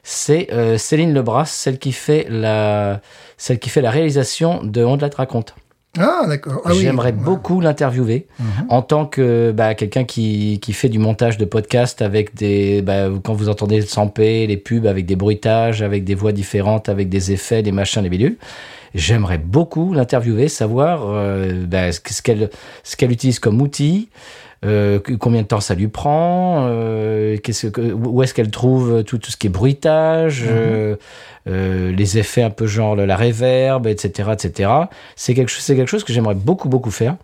C'est euh, Céline Lebras, celle qui fait la, celle qui fait la réalisation de On te la te raconte. Ah, d'accord. Ah, oui. J'aimerais Ouais. Mhm. beaucoup l'interviewer en tant que bah, quelqu'un qui, qui fait du montage de podcast avec des bah, quand vous entendez le sampé, les pubs avec des bruitages, avec des voix différentes, avec des effets, des machins, des bidules. J'aimerais beaucoup l'interviewer, savoir euh, bah, qu'elle ce qu'elle utilise comme outil, euh, combien de temps ça lui prend, euh, qu'est-ce que, où est-ce qu'elle trouve tout, tout ce qui est bruitage, euh, euh, les effets un peu genre la reverb, etc., etc. C'est quelque chose, c'est quelque chose que j'aimerais beaucoup, beaucoup faire.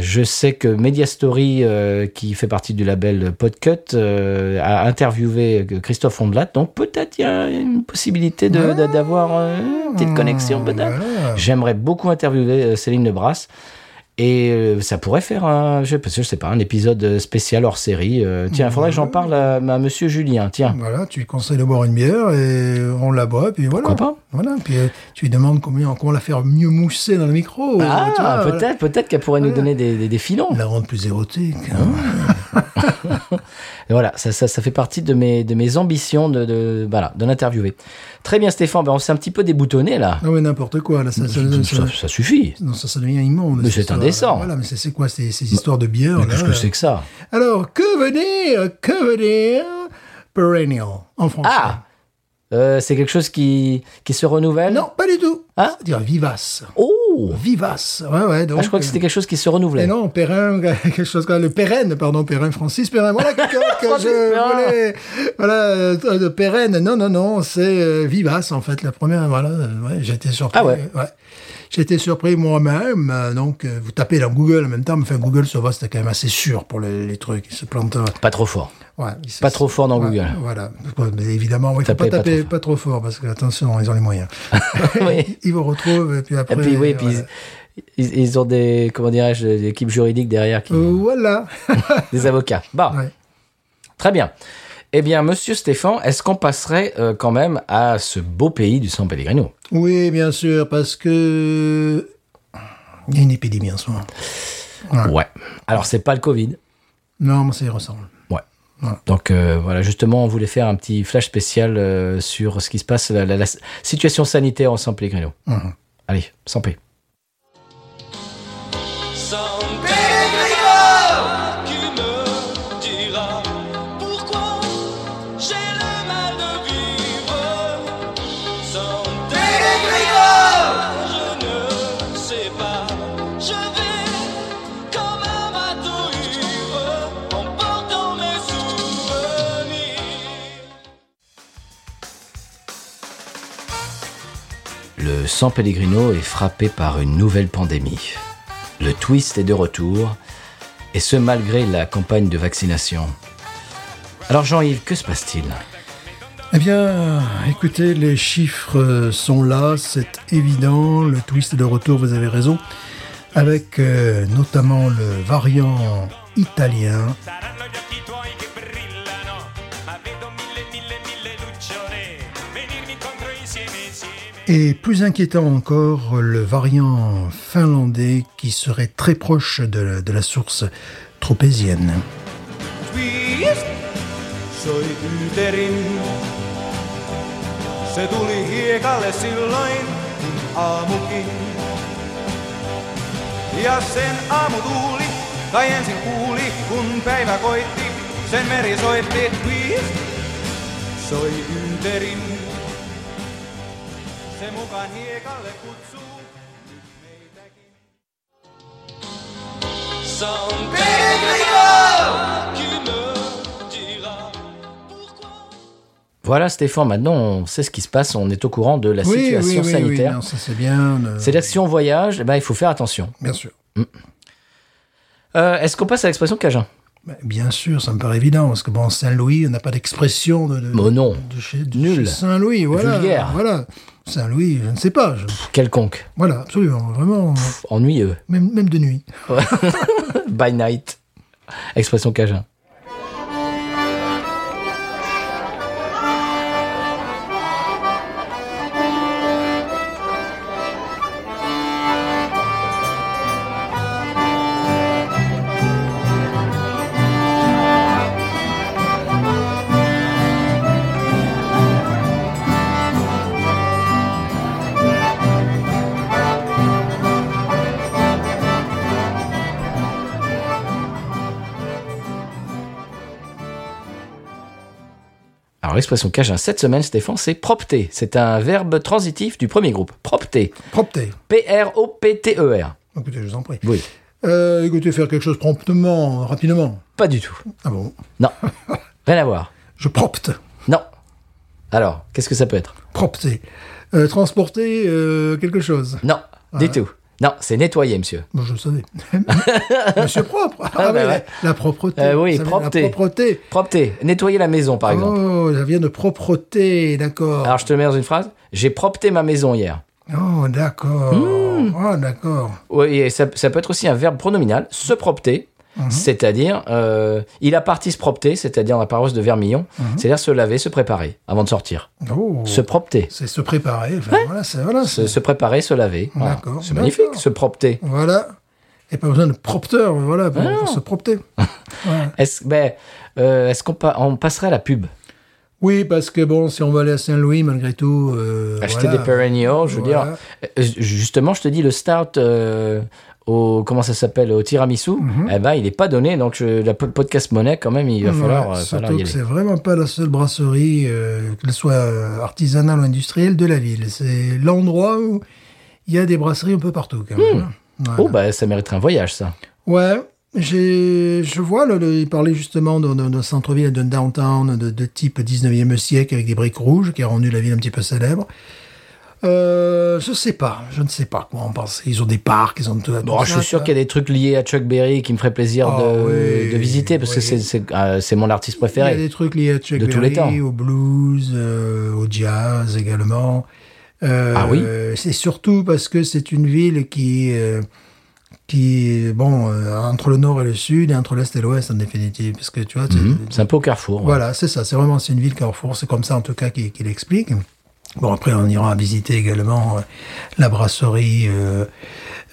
Je sais que Media Story, euh, qui fait partie du label Podcut, euh, a interviewé Christophe Ondelat. Donc peut-être il y a une possibilité de- de- d'avoir une petite connexion. J'aimerais beaucoup interviewer Céline Lebras. Et euh, ça pourrait faire un, je, je sais pas, un épisode spécial hors série. Euh, tiens, il faudrait que j'en parle à, à Monsieur Julien. Tiens, Voilà, tu lui conseilles de boire une bière et on la boit, puis voilà. Pourquoi pas? Voilà, puis euh, tu lui demandes comment, comment la faire mieux mousser dans le micro. ah, peut-être, peut-être qu'elle pourrait nous donner des, des, des filons. La rendre plus érotique. hein? Et Voilà, ça, ça, ça fait partie de mes, de mes ambitions de, de, voilà, de l'interviewer. Très bien, Stéphane. Ben, on s'est un petit peu déboutonné là. Non, mais n'importe quoi, là, ça, ça, suffit. non, ça, ça devient immonde. Mais c'est indécent. Voilà, mais c'est quoi ces, ces histoires de bière Mais Qu'est-ce que c'est que ça? Alors, que veut dire, que veut dire perennial en français? Ah Euh, C'est quelque chose qui, qui se renouvelle Non, pas du tout. Ah C'est-à-dire vivace. Oh Vivace. Ouais, ouais. Donc, Ah, Je crois que c'était quelque chose qui se renouvelait. Et non, Perrin, quelque chose comme le pérenne, pardon, Perrin, Francis Perrin. Voilà quelqu'un que je voulais. Voilà, euh, de pérenne. Non, non, non, c'est euh, vivace, en fait, la première. Voilà, euh, ouais, été surpris. Ah ouais. J'ai été surpris moi-même. euh, donc, euh, vous tapez dans Google en même temps, mais enfin, Google, ça va, c'était quand même assez sûr pour les, les trucs. Il se plante. euh, Pas trop fort. Ouais, Pas trop fort dans ouais, Google. Voilà. Mais évidemment, il faut Tapez pas pas taper trop pas trop fort, parce que, attention, ils ont les moyens. Oui. Ils vous retrouvent, et puis Et après. puis, oui, puis voilà. ils, ils- ils ont des, comment dirais-je, des équipes juridiques derrière, qui, voilà. des avocats. Bon, Ouais. très bien. Eh bien, monsieur Stéphane, est-ce qu'on passerait euh, quand même à ce beau pays du San Pellegrino? Oui, bien sûr, parce que il y a une épidémie en ce moment. Ouais. Ouais. Alors, c'est pas le Covid. Non, mais ça y ressemble. Ouais. Ouais. Donc euh, voilà, justement, on voulait faire un petit flash spécial euh, sur ce qui se passe, la, la- la situation sanitaire en San Pellegrino. Mhm. Allez, sans paix. San Pellegrino est frappé par une nouvelle pandémie. Le twist est de retour, et ce malgré la campagne de vaccination. Alors Jean-Yves, que se passe-t-il? Eh bien, écoutez, les chiffres sont là, c'est évident. Le twist est de retour, vous avez raison. Avec euh, notamment le variant italien. Et plus inquiétant encore, le variant finlandais qui serait très proche de, la- source tropézienne. Se mukaan hiekalle kutsuu, nyt meitäkin. San Pellegrino qui me dira pourquoi. Voilà Stéphane, maintenant on sait ce qui se passe, on est au courant de la situation sanitaire. non, ça c'est bien. C'est-à-dire que si on voyage, eh ben, il faut faire attention. Bien sûr. Euh, Est-ce qu'on passe à l'expression Cajun? Ben, Bien sûr, ça me paraît évident, parce que bon, Saint-Louis, on n'a pas d'expression de, de, non. de chez, de Nul. chez Saint-Louis. Voilà, Vulgaire. Voilà. Saint-Louis, je ne sais pas. je- Quelconque. Voilà, absolument, vraiment, Ennuyeux. même, même de nuit. By night. Expression Cajun. L'expression Cajun cette semaine, Stéphane, c'est propter. C'est un verbe transitif du premier groupe. Propter. Propter. P-R-O-P-T-E-R. Écoutez, je vous en prie. Oui. Euh, écoutez, faire quelque chose promptement, rapidement. Pas du tout. Ah bon? Non. Rien à voir. Je propte. Non. Alors, qu'est-ce que ça peut être? Propter. Euh, transporter euh, quelque chose? Non, du tout. Non, c'est nettoyer, monsieur. Bon, je le savais. Monsieur propre. Ah, Ah, bah oui, ouais. la, la propreté. Euh, oui, propreté. La propreté. Propter. Nettoyer la maison, par exemple. Oh, ça vient de propreté, d'accord. Alors, je te mets dans une phrase. J'ai propté ma maison hier. Oh, d'accord. Hmm. Oh, d'accord. Oui, et ça, ça peut être aussi un verbe pronominal, se propter, Mhm. c'est-à-dire, euh, il a parti se propter, c'est-à-dire la paroisse de Vermillon, Mhm. c'est-à-dire se laver, se préparer avant de sortir. Oh. Se propter. C'est se préparer. Enfin, voilà, voilà, Se, se préparer, se laver. Voilà. C'est magnifique, se propter. voilà. Et pas besoin de propteur, voilà, pour, Ah se propter. Ouais. Est-ce ben, euh, est-ce qu'on pa- on passerait à la pub? Oui, parce que bon, si on va aller à Saint-Louis, malgré tout. euh, Acheter voilà. des perennials, je veux Voilà. dire. euh, Justement, je te dis, le start euh, au. Comment ça s'appelle Au tiramisu, eh ben, il n'est pas donné. Donc, je- la po- podcast monnaie, quand même, il va Mhm. Ouais, falloir, euh, falloir surtout c'est vraiment pas la seule brasserie, euh, qu'elle soit euh, artisanale ou industrielle, de la ville. C'est l'endroit où il y a des brasseries un peu partout. Quand même. hein. Voilà. Oh, bah, ça mériterait un voyage, ça. Ouais, je vois, le, le- il parlait justement d'un centre-ville, d'un downtown de, de type 19e siècle avec des briques rouges qui a rendu la ville un petit peu célèbre. Euh, je sais pas, je ne sais pas quoi en penser. Ils ont des parcs, ils ont tout. Bon, tout je suis sûr qu'il y a des trucs liés à Chuck Berry qui me feraient plaisir Ah de, oui, de visiter parce que oui. c'est, c'est, euh, c'est mon artiste Il y a préféré. des trucs liés à Chuck de tous les Berry, temps. au blues, euh, au jazz également. Ah oui C'est surtout parce que c'est une ville qui, qui bon, euh, entre le nord et le sud et entre l'est et l'ouest en définitive, parce que tu vois, tu- Mhm. C'est un peu au carrefour. ouais. voilà, c'est ça. C'est vraiment c'est une ville carrefour. C'est comme ça en tout cas qu'il qu'il explique. Bon après on ira visiter également euh, la brasserie, euh,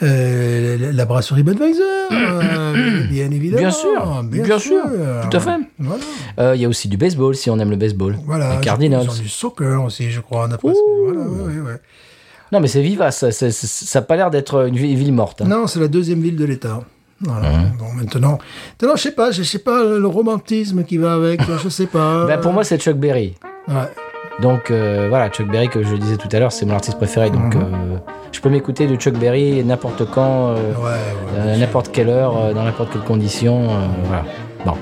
euh, la- brasserie Budweiser, euh, bien évidemment. Bien sûr, bien sûr, tout à fait. Voilà. Euh, Il y a aussi du baseball si on aime le baseball. Voilà. Les Cardinals. Ils ont du soccer aussi, je crois. ce que- Voilà, ouais, ouais, ouais. Non, mais c'est vivace. Ça, ça, ça- ça a pas l'air d'être une ville, morte. hein. Non, c'est la deuxième ville de l'État. Voilà. Bon, maintenant, maintenant, je sais pas, je sais pas le romantisme qui va avec, je sais pas. Ben, pour moi, c'est Chuck Berry. Ouais. Donc euh, voilà, Chuck Berry, que je disais tout à l'heure, c'est mon artiste préféré. Donc Mhm. euh, je peux m'écouter de Chuck Berry n'importe quand, euh, Ouais, ouais, euh, n'importe quelle heure, dans n'importe quelle condition. voilà. Bon.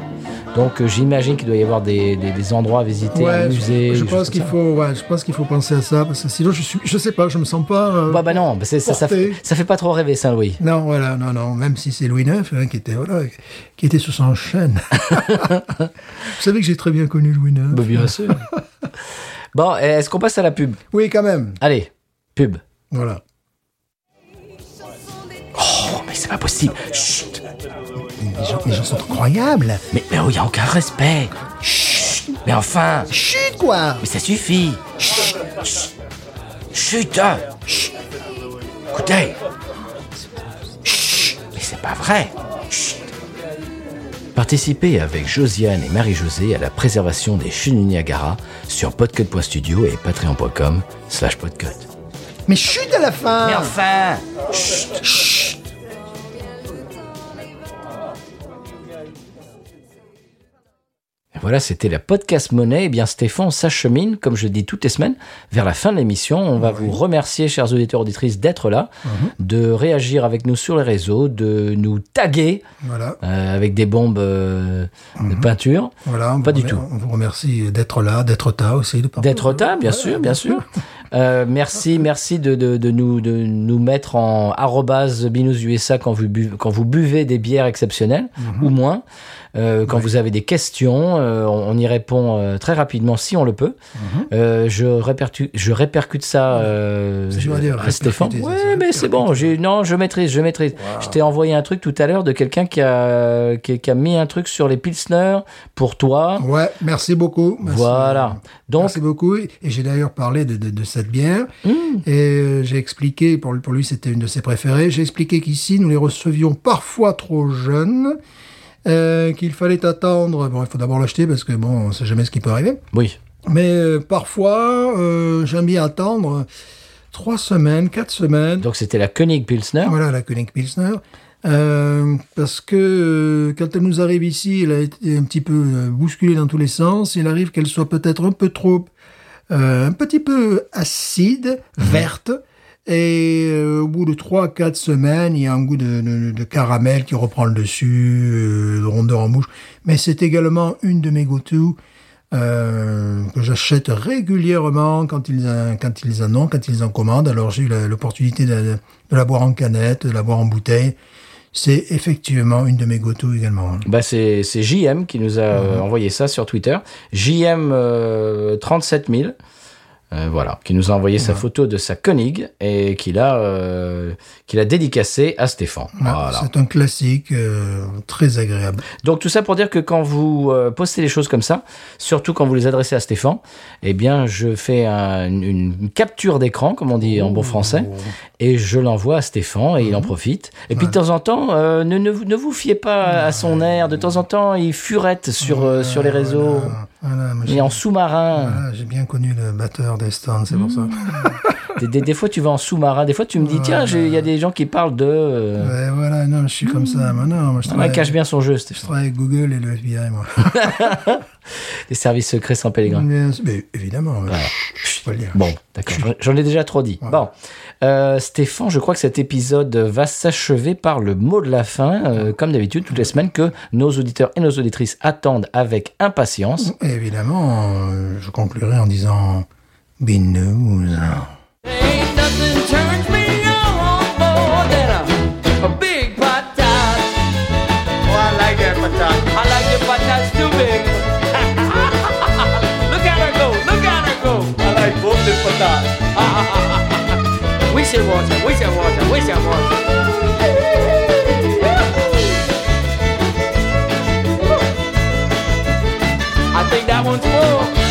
Donc j'imagine qu'il doit y avoir des, des- des endroits à visiter, un Ouais, musée. je, pense qu'il faut, ouais, je pense qu'il faut penser à ça parce que sinon je suis, je sais pas, je me sens pas. Bah, bah non, bah, ça, ça, fait, ça fait pas trop rêver Saint-Louis. Non, voilà, non, non, même si c'est Louis IX hein, qui était, voilà, qui était sur son chaîne. Vous savez que j'ai très bien connu Louis IX. Bah, bien sûr. bon, est-ce qu'on passe à la pub? Oui, quand même. Allez, pub. Voilà. Oh, mais c'est pas possible. Chut. Les gens, les gens sont incroyables. Mais mais oh, il y a aucun respect. Chut. Mais enfin, Chut, quoi. mais ça suffit. Chut. Chut. Chut. hein. Chut. Écoutez. Chut. Mais c'est pas vrai. Chut. Participez avec Josiane et Marie-Josée à la préservation des chutes du Niagara sur podcut.studio et patreon.com slash podcut. Mais chut à la fin. Mais enfin Chut. Voilà, c'était la podcast monnaie. Eh bien, Stéphane, on s'achemine, comme je le dis toutes les semaines, vers la fin de l'émission. On va vous remercier, chers auditeurs auditrices, d'être là, de réagir avec nous sur les réseaux, de nous taguer Voilà, euh, avec des bombes euh, de peinture. voilà. on Pas du tout. On vous remercie d'être là, d'être ta aussi. D'être tard, bien Ouais, sûr, bien sûr. Euh, merci, merci de, de, de nous, de nous mettre en arrobase binoususa quand vous, buvez, quand vous buvez des bières exceptionnelles, Mhm. ou moins. Euh, quand vous avez des questions, euh, on, on y répond euh, très rapidement si on le peut. Euh, je, répercute, je répercute ça dur à dire, à Stéphane. c'est mais c'est bon. Non, je maîtrise, je maîtrise. Je t'ai envoyé un truc tout à l'heure de quelqu'un qui a, qui, qui a mis un truc sur les Pilsner pour toi. Ouais, merci beaucoup. Merci. Voilà. Donc, Merci beaucoup. Et j'ai d'ailleurs parlé de, de, de cette bière. Mmh. Et j'ai expliqué, pour, pour lui c'était une de ses préférées, j'ai expliqué qu'ici nous les recevions parfois trop jeunes, euh, qu'il fallait attendre, bon il faut d'abord l'acheter parce que bon on sait jamais ce qui peut arriver, oui. mais euh, parfois euh, j'aime bien attendre trois semaines, quatre semaines, Donc c'était la Koenig Pilsner. voilà la König Pilsner. Euh, parce que euh, quand elle nous arrive ici, elle a été un petit peu euh, bousculée dans tous les sens. Il arrive qu'elle soit peut-être un peu trop, un petit peu acide, verte. Et euh, au bout de trois, quatre semaines, il y a un goût de, de- de caramel qui reprend le dessus, euh, de rondeur en bouche. Mais c'est également une de mes go-to euh, que j'achète régulièrement quand ils, en- quand ils en ont, quand ils en commandent. Alors j'ai eu l'opportunité de, de la boire en canette, de la boire en bouteille. C'est effectivement une de mes go-to également. Bah c'est JM qui nous a euh, envoyé ça sur Twitter. JM euh, 37 000. Voilà, qui nous a envoyé sa photo de sa Koenig et qu'il a, euh, qu'il a dédicacé à Stéphane. Voilà. C'est un classique euh, très agréable. Donc tout ça pour dire que quand vous euh, postez des choses comme ça, surtout quand vous les adressez à Stéphane, eh bien je fais un- une, capture d'écran, comme on dit en bon français, et je l'envoie à Stéphane et il en profite. Et puis de temps en temps, euh, ne, ne, vous- ne vous fiez pas à son air. De temps en temps, il furette sur, euh, sur les réseaux. Voilà, j'ai- en sous-marin. voilà, j'ai bien connu le batteur des Stones, c'est pour ça. Des, des- des fois, tu vas en sous-marin. Des fois, tu me dis, tiens, il y a des gens qui parlent de... euh, Ouais, voilà, non, je suis comme ça. Moi, non, moi, je travaille, il cache bien son jeu, je travaille avec Google et le FBI, moi. Les services secrets sans pèlerin. mais, mais évidemment, ouais. je peux pas le dire. Bon, d'accord. J'en- ai déjà trop dit. Bon, Euh, Stéphane, je crois que cet épisode va s'achever par le mot de la fin, euh, comme d'habitude, toutes les semaines, que nos auditeurs et nos auditrices attendent avec impatience. Et évidemment, euh, je conclurai en disant binouze. Ain't water. whistle water, whistle water, whistle water. I think that one's full.